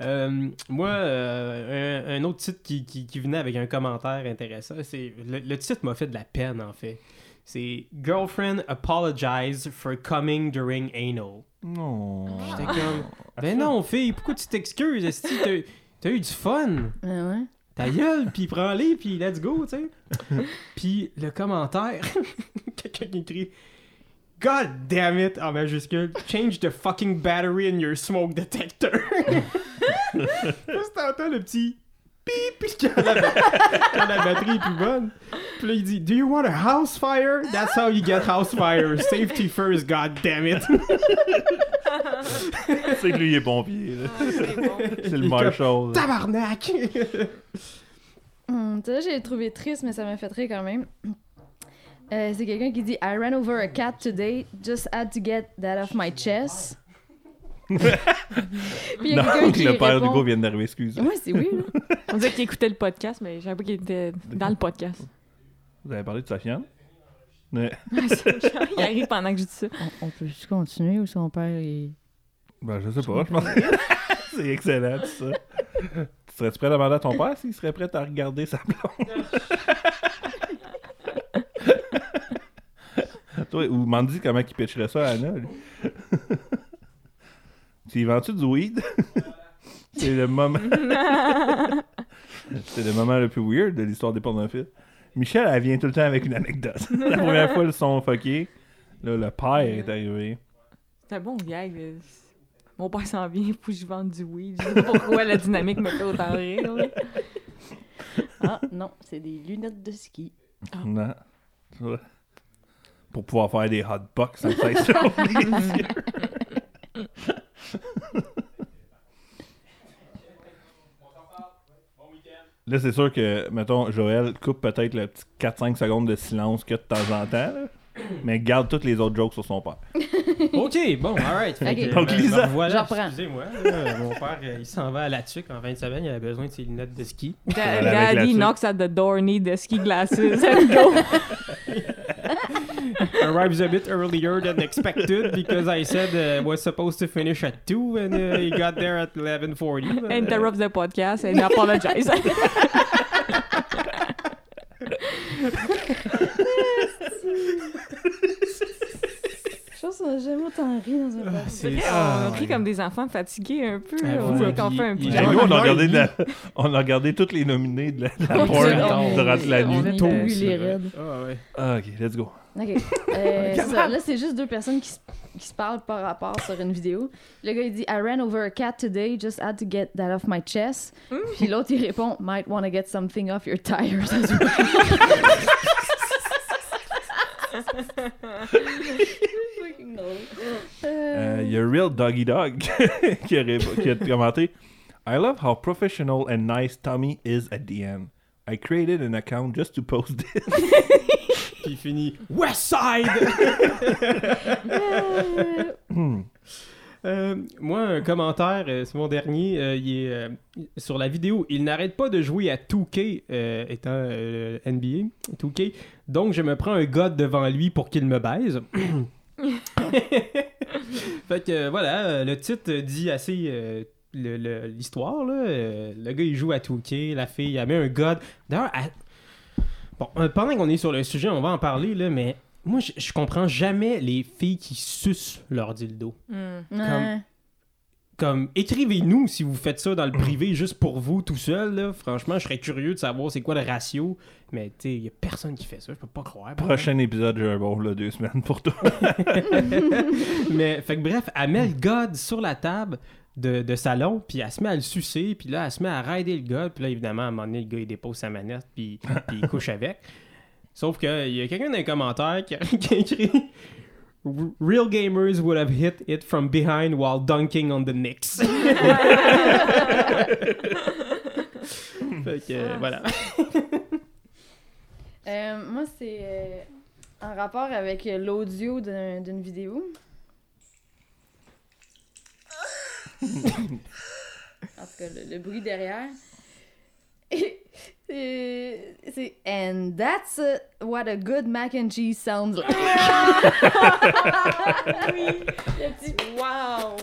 Euh, moi, euh, un, un autre titre qui, qui, qui venait avec un commentaire intéressant, c'est le, le titre m'a fait de la peine en fait. C'est Girlfriend apologize for coming during anal. non. J'étais comme, ben non, fille, pourquoi tu t'excuses? Est-ce que t'as- t'as eu du fun? Ah ouais? Ta gueule, puis prends-les, puis let's go, tu sais. [LAUGHS] puis le commentaire, [LAUGHS] quelqu'un qui écrit God damn it, en majuscule, change the fucking battery in your smoke detector. [LAUGHS] Juste t'entends le petit pip, quand la, quand la batterie est plus bonne. Puis là, il dit Do you want a house fire? That's how you get house fire. Safety first, god damn it. [LAUGHS] C'est que lui, il est pompier. là. C'est le marshal. Tabarnak! Hum, tu sais, j'ai trouvé triste, mais ça m'a fait rire quand même. Euh, c'est quelqu'un qui dit I ran over a cat today, just had to get that off my chest. [LAUGHS] Puis il y a quelqu'un Donc, qui le père répond- d'Hugo vient d'arriver, excuse. Ouais, c'est oui. là. [LAUGHS] On dirait qu'il écoutait le podcast, mais je savais pas qu'il était dans le podcast. Vous avez parlé de sa fiane? Ouais. il arrive pendant que je dis ça. On, on peut juste continuer ou son père est. Ben, je sais pas, je pense [LAUGHS] C'est excellent, tout ça. Tu serais-tu prêt à demander à ton père s'il serait prêt à regarder sa blonde? Toi, ou Mandy, comment il pitcherait ça à Anna? lui? Tu y vends-tu du weed? [LAUGHS] C'est le moment... [LAUGHS] C'est le moment le plus weird de l'histoire des pornophiles. Michel, elle vient tout le temps avec une anecdote. [LAUGHS] La première fois, le son fucké. Là, le père est arrivé. C'est un bon gag. là. Mon père s'en vient, faut que je vende du weed. Je sais pas pourquoi la dynamique me fait autant rire. là. Ah non, c'est des lunettes de ski. Non. Tu vois? Pour pouvoir faire des hot box ça les yeux. Là, c'est sûr que, mettons, Joël coupe peut-être le petit 4-5 secondes de silence qu'il y a de temps en temps, là, mais garde toutes les autres jokes sur son père. [LAUGHS] Ok, bon, alright. Fait Ok. que, Donc, ben, Lisa. ben, voilà. Excusez-moi. mon père, euh, il s'en va à la tuque en fin de semaine. Il avait besoin de ses lunettes de ski. [LAUGHS] Daddy knocks at the door, need the ski glasses [LAUGHS] and go. [LAUGHS] Arrives a bit earlier than expected because I said uh, was supposed to finish at 2 and uh, he got there at 11.40. but, uh, Interrupts the podcast and apologize. Je pense qu'on a jamais autant ri dans un Ah, podcast. c'est on rit comme des enfants fatigués un peu. Ah, On ouais. fait un nous, on a, regardé la- on a toutes les nominés de la, de la [LAUGHS] On porn est- on est- durant la on nuit. c'est les. Ah. Ah, ok, let's go. Ok. [LAUGHS] Euh, c'est ça. Là, c'est juste deux personnes qui, se- qui se parlent par rapport sur une vidéo. Le gars, il dit I ran over a cat today, just had to get that off my chest. Puis l'autre, il répond Might want to get something off your tires as well. Drôle. Euh, Il y a Real Doggy Dog [LAUGHS] qui, a, qui a commenté I love how professional and nice Tommy is at the end. I created an account just to post this. [LAUGHS] Puis il finit Westside! euh, Euh, moi, un commentaire, euh, c'est mon dernier. euh, il est euh, sur la vidéo. Il n'arrête pas de jouer à 2K, euh, étant euh, NBA, 2K. Donc, je me prends un god devant lui pour qu'il me baise. [LAUGHS] fait que voilà, le titre dit assez euh, le- le- l'histoire. le gars, il joue à 2K, la fille, elle met un god. D'ailleurs, bon, euh, pendant qu'on est sur le sujet, on va en parler, là, mais moi, je- je comprends jamais les filles qui sucent leur dildo. Hmm. ouais. comme écrivez-nous si vous faites ça dans le privé juste pour vous tout seul. Là. Franchement, je serais curieux de savoir c'est quoi le ratio. Mais tu sais, il y a personne qui fait ça, je peux pas croire. Prochain épisode, j'ai un bon là, deux semaines pour toi. [LAUGHS] Mais fait que bref, le god sur la table de, de salon, puis elle se met à le sucer, puis là, elle se met à rider le god, puis là, évidemment, à un moment donné, le gars, il dépose sa manette, puis, puis il couche avec. Sauf que il y a quelqu'un dans les commentaires qui a, [LAUGHS] qui a écrit Real gamers would have hit it from behind while dunking on the Knicks. [LAUGHS] fait que, euh, voilà. Euh, moi, c'est euh, en rapport avec l'audio d'un- d'une vidéo. En tout cas, le, le bruit derrière. Et C'est c'est- And that's what a good mac and cheese sounds like. [LAUGHS] oui, le petit wow.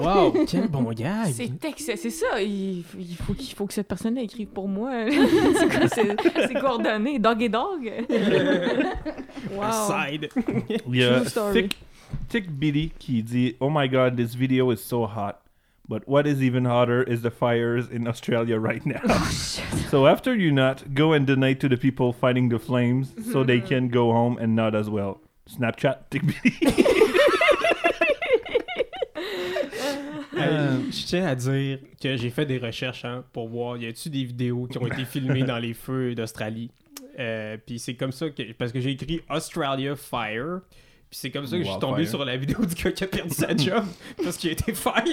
Wow, quel bon gag! C'est texte, c'est ça. Il, il faut qu'il faut que cette personne écrive pour moi. c'est [LAUGHS] quoi c'est- c'est coordonné? Dog et dog? [LAUGHS] wow. Side. Il y a True story. Thick, Thick Billy qui dit Oh my god, this video is so hot. But what is even hotter is the fires in Australia right now. so after you nut, go and donate to the people fighting the flames so they can go home and nut as well. Snapchat, Thick Billy. [LAUGHS] Hey, je tiens à dire que j'ai fait des recherches hein, pour voir y a-tu des vidéos qui ont été filmées dans les feux d'Australie? Euh, puis c'est comme ça que parce que j'ai écrit Australia Fire. Puis c'est comme ça que je suis tombé sur la vidéo du gars qui a perdu sa job [LAUGHS] parce qu'il a été fire. [LAUGHS]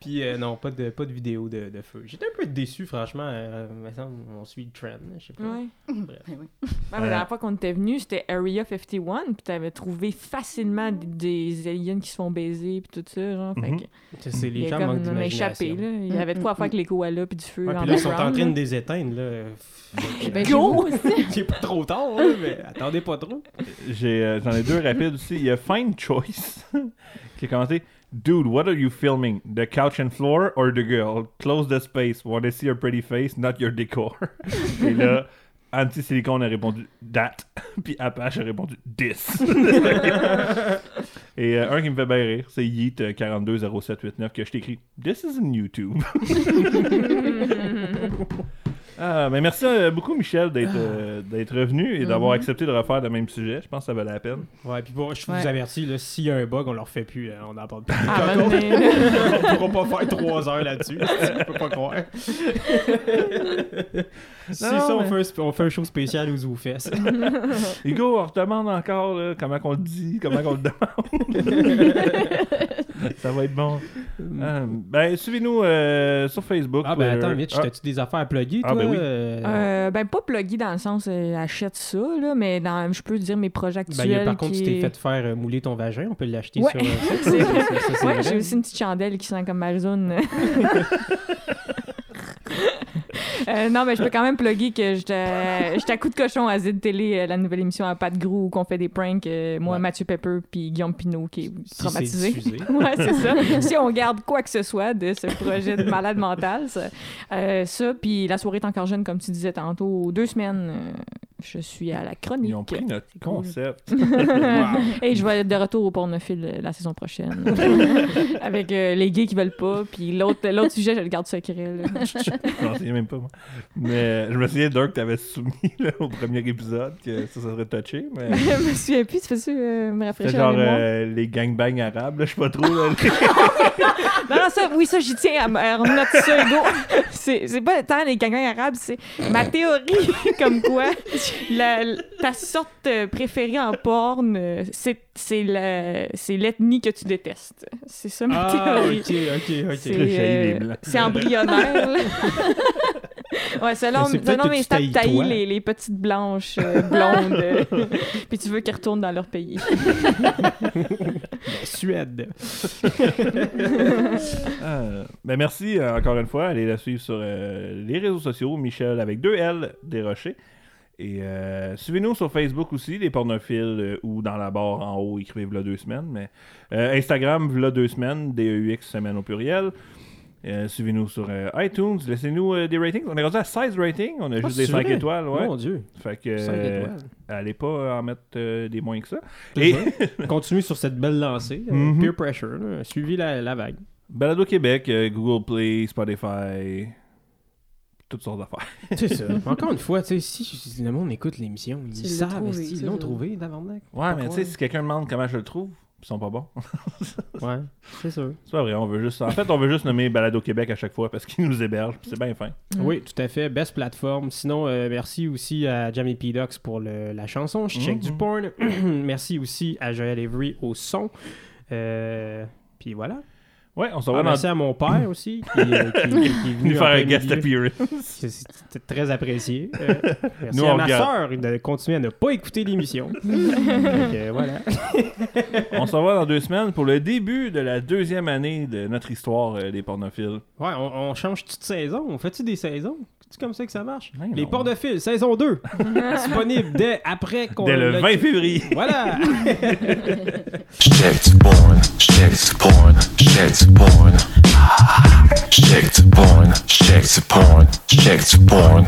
puis euh, non, pas de pas de vidéo de, de feu. J'étais un peu déçu franchement. Euh, on suit le trend, je sais pas. Ouais. Bref. Ben. Ouais, mais la dernière fois qu'on était venu, c'était Area 51, puis t'avais trouvé facilement des, aliens qui se font baiser, puis tout ça, genre. Fait Mhm. que Ça, C'est il les gens comme manquent échappé, d'imagination. là. Il y avait de quoi faire avec les koalas, puis du feu puis là, ils sont en train de les éteindre, là. Ben, Go! [LAUGHS] C'est pas trop tard, là, mais attendez pas trop. J'ai, euh, J'en ai deux rapides aussi. Il y a Fine Choice [LAUGHS] qui a commenté Dude, what are you filming? The couch and floor or the girl? Close the space. Want to see your pretty face, not your decor. [LAUGHS] Et là, Anti-Silicone a répondu That. [LAUGHS] Puis Apache a répondu This. Et euh, un qui me fait bien rire, c'est Yeet euh, 420789 que je t'écris This is in YouTube. Ah, mais merci euh, beaucoup, Michel, d'être euh, [SIGHS] d'être revenu et d'avoir Mhm. accepté de refaire le même sujet. Je pense que ça valait la peine. Ouais, puis bon, je vous Ouais. avertis, là, s'il y a un bug, on le refait plus, là, on n'en parle plus. Ah, ben, mais- [LAUGHS] on pourra pas faire trois heures là-dessus, [LAUGHS] je peux pas croire. [LAUGHS] si Non, ça, on, fait un, on fait un show spécial aux oufesses. Hugo, on redemande encore là, comment qu'on le dit, comment qu'on le demande. Ça va être bon. Euh, ben, suivez-nous euh, sur Facebook. Ah ben Twitter. attends, Mitch, Ah, t'as-tu des affaires à plugger, Ah, ben oui. euh? Euh, ben, pas pluggy dans le sens euh, achète ça, là, mais dans, je peux dire mes projets Ben, actuels. a- par contre, qui tu t'es fait faire euh, mouler ton vagin, on peut l'acheter Ouais. sur... euh, C'est Ouais, j'ai aussi une petite chandelle qui sent comme Marzone. [LAUGHS] [LAUGHS] Euh, non, mais je peux quand même plugger que j'étais à coup de cochon à Zid Télé, euh, la nouvelle émission à Pat Grou, où qu'on fait des pranks, euh, moi, Ouais. Mathieu Pepper, puis Guillaume Pinot, qui est Si traumatisé. diffusé. [LAUGHS] ouais, c'est ça. si on garde quoi que ce soit de ce projet de malade mental, ça, euh, ça puis la soirée est encore jeune, comme tu disais tantôt, deux semaines, euh, je suis à la chronique. Ils ont pris notre concept. [LAUGHS] Et je vais être de retour au pornophile la saison prochaine. [LAUGHS] Avec euh, les gays qui veulent pas, puis l'autre l'autre sujet, je le garde secret. là. Je m'en souviens même pas, moi. Mais je me souviens, Dirk, t'avais soumis [LAUGHS] là, au premier épisode que ça, ça serait touché. Mais [LAUGHS] je me souviens plus, tu fais-tu euh, me c'est rafraîchir genre la euh, les gangbangs arabes, là, je sais pas trop. Là, [LAUGHS] Non, non, ça, oui, ça, j'y tiens à à remettre ça, Hugo. C'est c'est pas tant les gangs arabes, c'est ma théorie comme quoi la- ta sorte euh, préférée en porn, euh, c'est c'est la- c'est l'ethnie que tu détestes. C'est ça ma Ah, théorie. ok, ok, ok. C'est euh, embryonnaire. [LAUGHS] ouais, selon, selon mes stats, toi. les, les petites blanches euh, blondes. euh, [LAUGHS] Puis tu veux qu'elles retournent dans leur pays. [LAUGHS] La Suède. Euh, ben merci euh, encore une fois. Allez la suivre sur euh, les réseaux sociaux. Michel avec deux L Desrochers. Et euh, suivez-nous sur Facebook aussi, les pornophiles, euh, ou dans la barre en haut, écrivez v'là deux semaines. Mais euh, Instagram, v'là deux semaines, D-E-U-X semaine au pluriel. Euh, Suivez-nous sur euh, iTunes. Laissez-nous euh, des ratings. On est rendu à 16 ratings. On a Ah, juste des c'est 5 vrai? étoiles. Ouais. Mon Dieu. Fait que. Cinq euh, étoiles. allez pas en mettre euh, des moins que ça. Et. [LAUGHS] Continue sur cette belle lancée. euh, Mhm. Peer pressure. là. Suivi la, la vague. Balado Québec, euh, Google Play, Spotify. Toutes sortes d'affaires. [LAUGHS] C'est ça. [LAUGHS] Encore une fois, tu sais, si le monde écoute l'émission, ils savent, ils l'ont trouvé, tabarnak? Ouais, mais tu sais, si quelqu'un demande comment je le trouve, ils sont pas bons. [LAUGHS] Ouais, c'est sûr. C'est pas vrai, on veut juste. En fait, on veut juste nommer Balado Québec à chaque fois parce qu'ils nous hébergent, puis c'est bien fin. Mm. Oui, tout à fait. Best plateforme. Sinon, euh, merci aussi à Jamie P. Dox pour le- la chanson. Je check du porn. [CLEARS THROAT] merci aussi à Joël Avery au son. Euh, Puis voilà. Ouais, on s'en Ah, va merci à mon père [LAUGHS] aussi qui, euh, qui- qui est venu Nous faire un guest milieu. appearance. [LAUGHS] C'est- C'était très apprécié. Euh, [LAUGHS] merci Nous, à on ma regarde. soeur de continuer à ne pas écouter l'émission. Donc, euh, voilà. on s'en va dans deux semaines pour le début de la deuxième année de notre histoire euh, des pornophiles. Ouais, on, on change toute saison. On fait-tu des saisons? C'est comme ça que ça marche? Ouais, Les non. ports de fil, saison 2. [LAUGHS] disponible dès après qu'on Dès le l'a- 20 février. Voilà! Porn, porn, porn. Porn.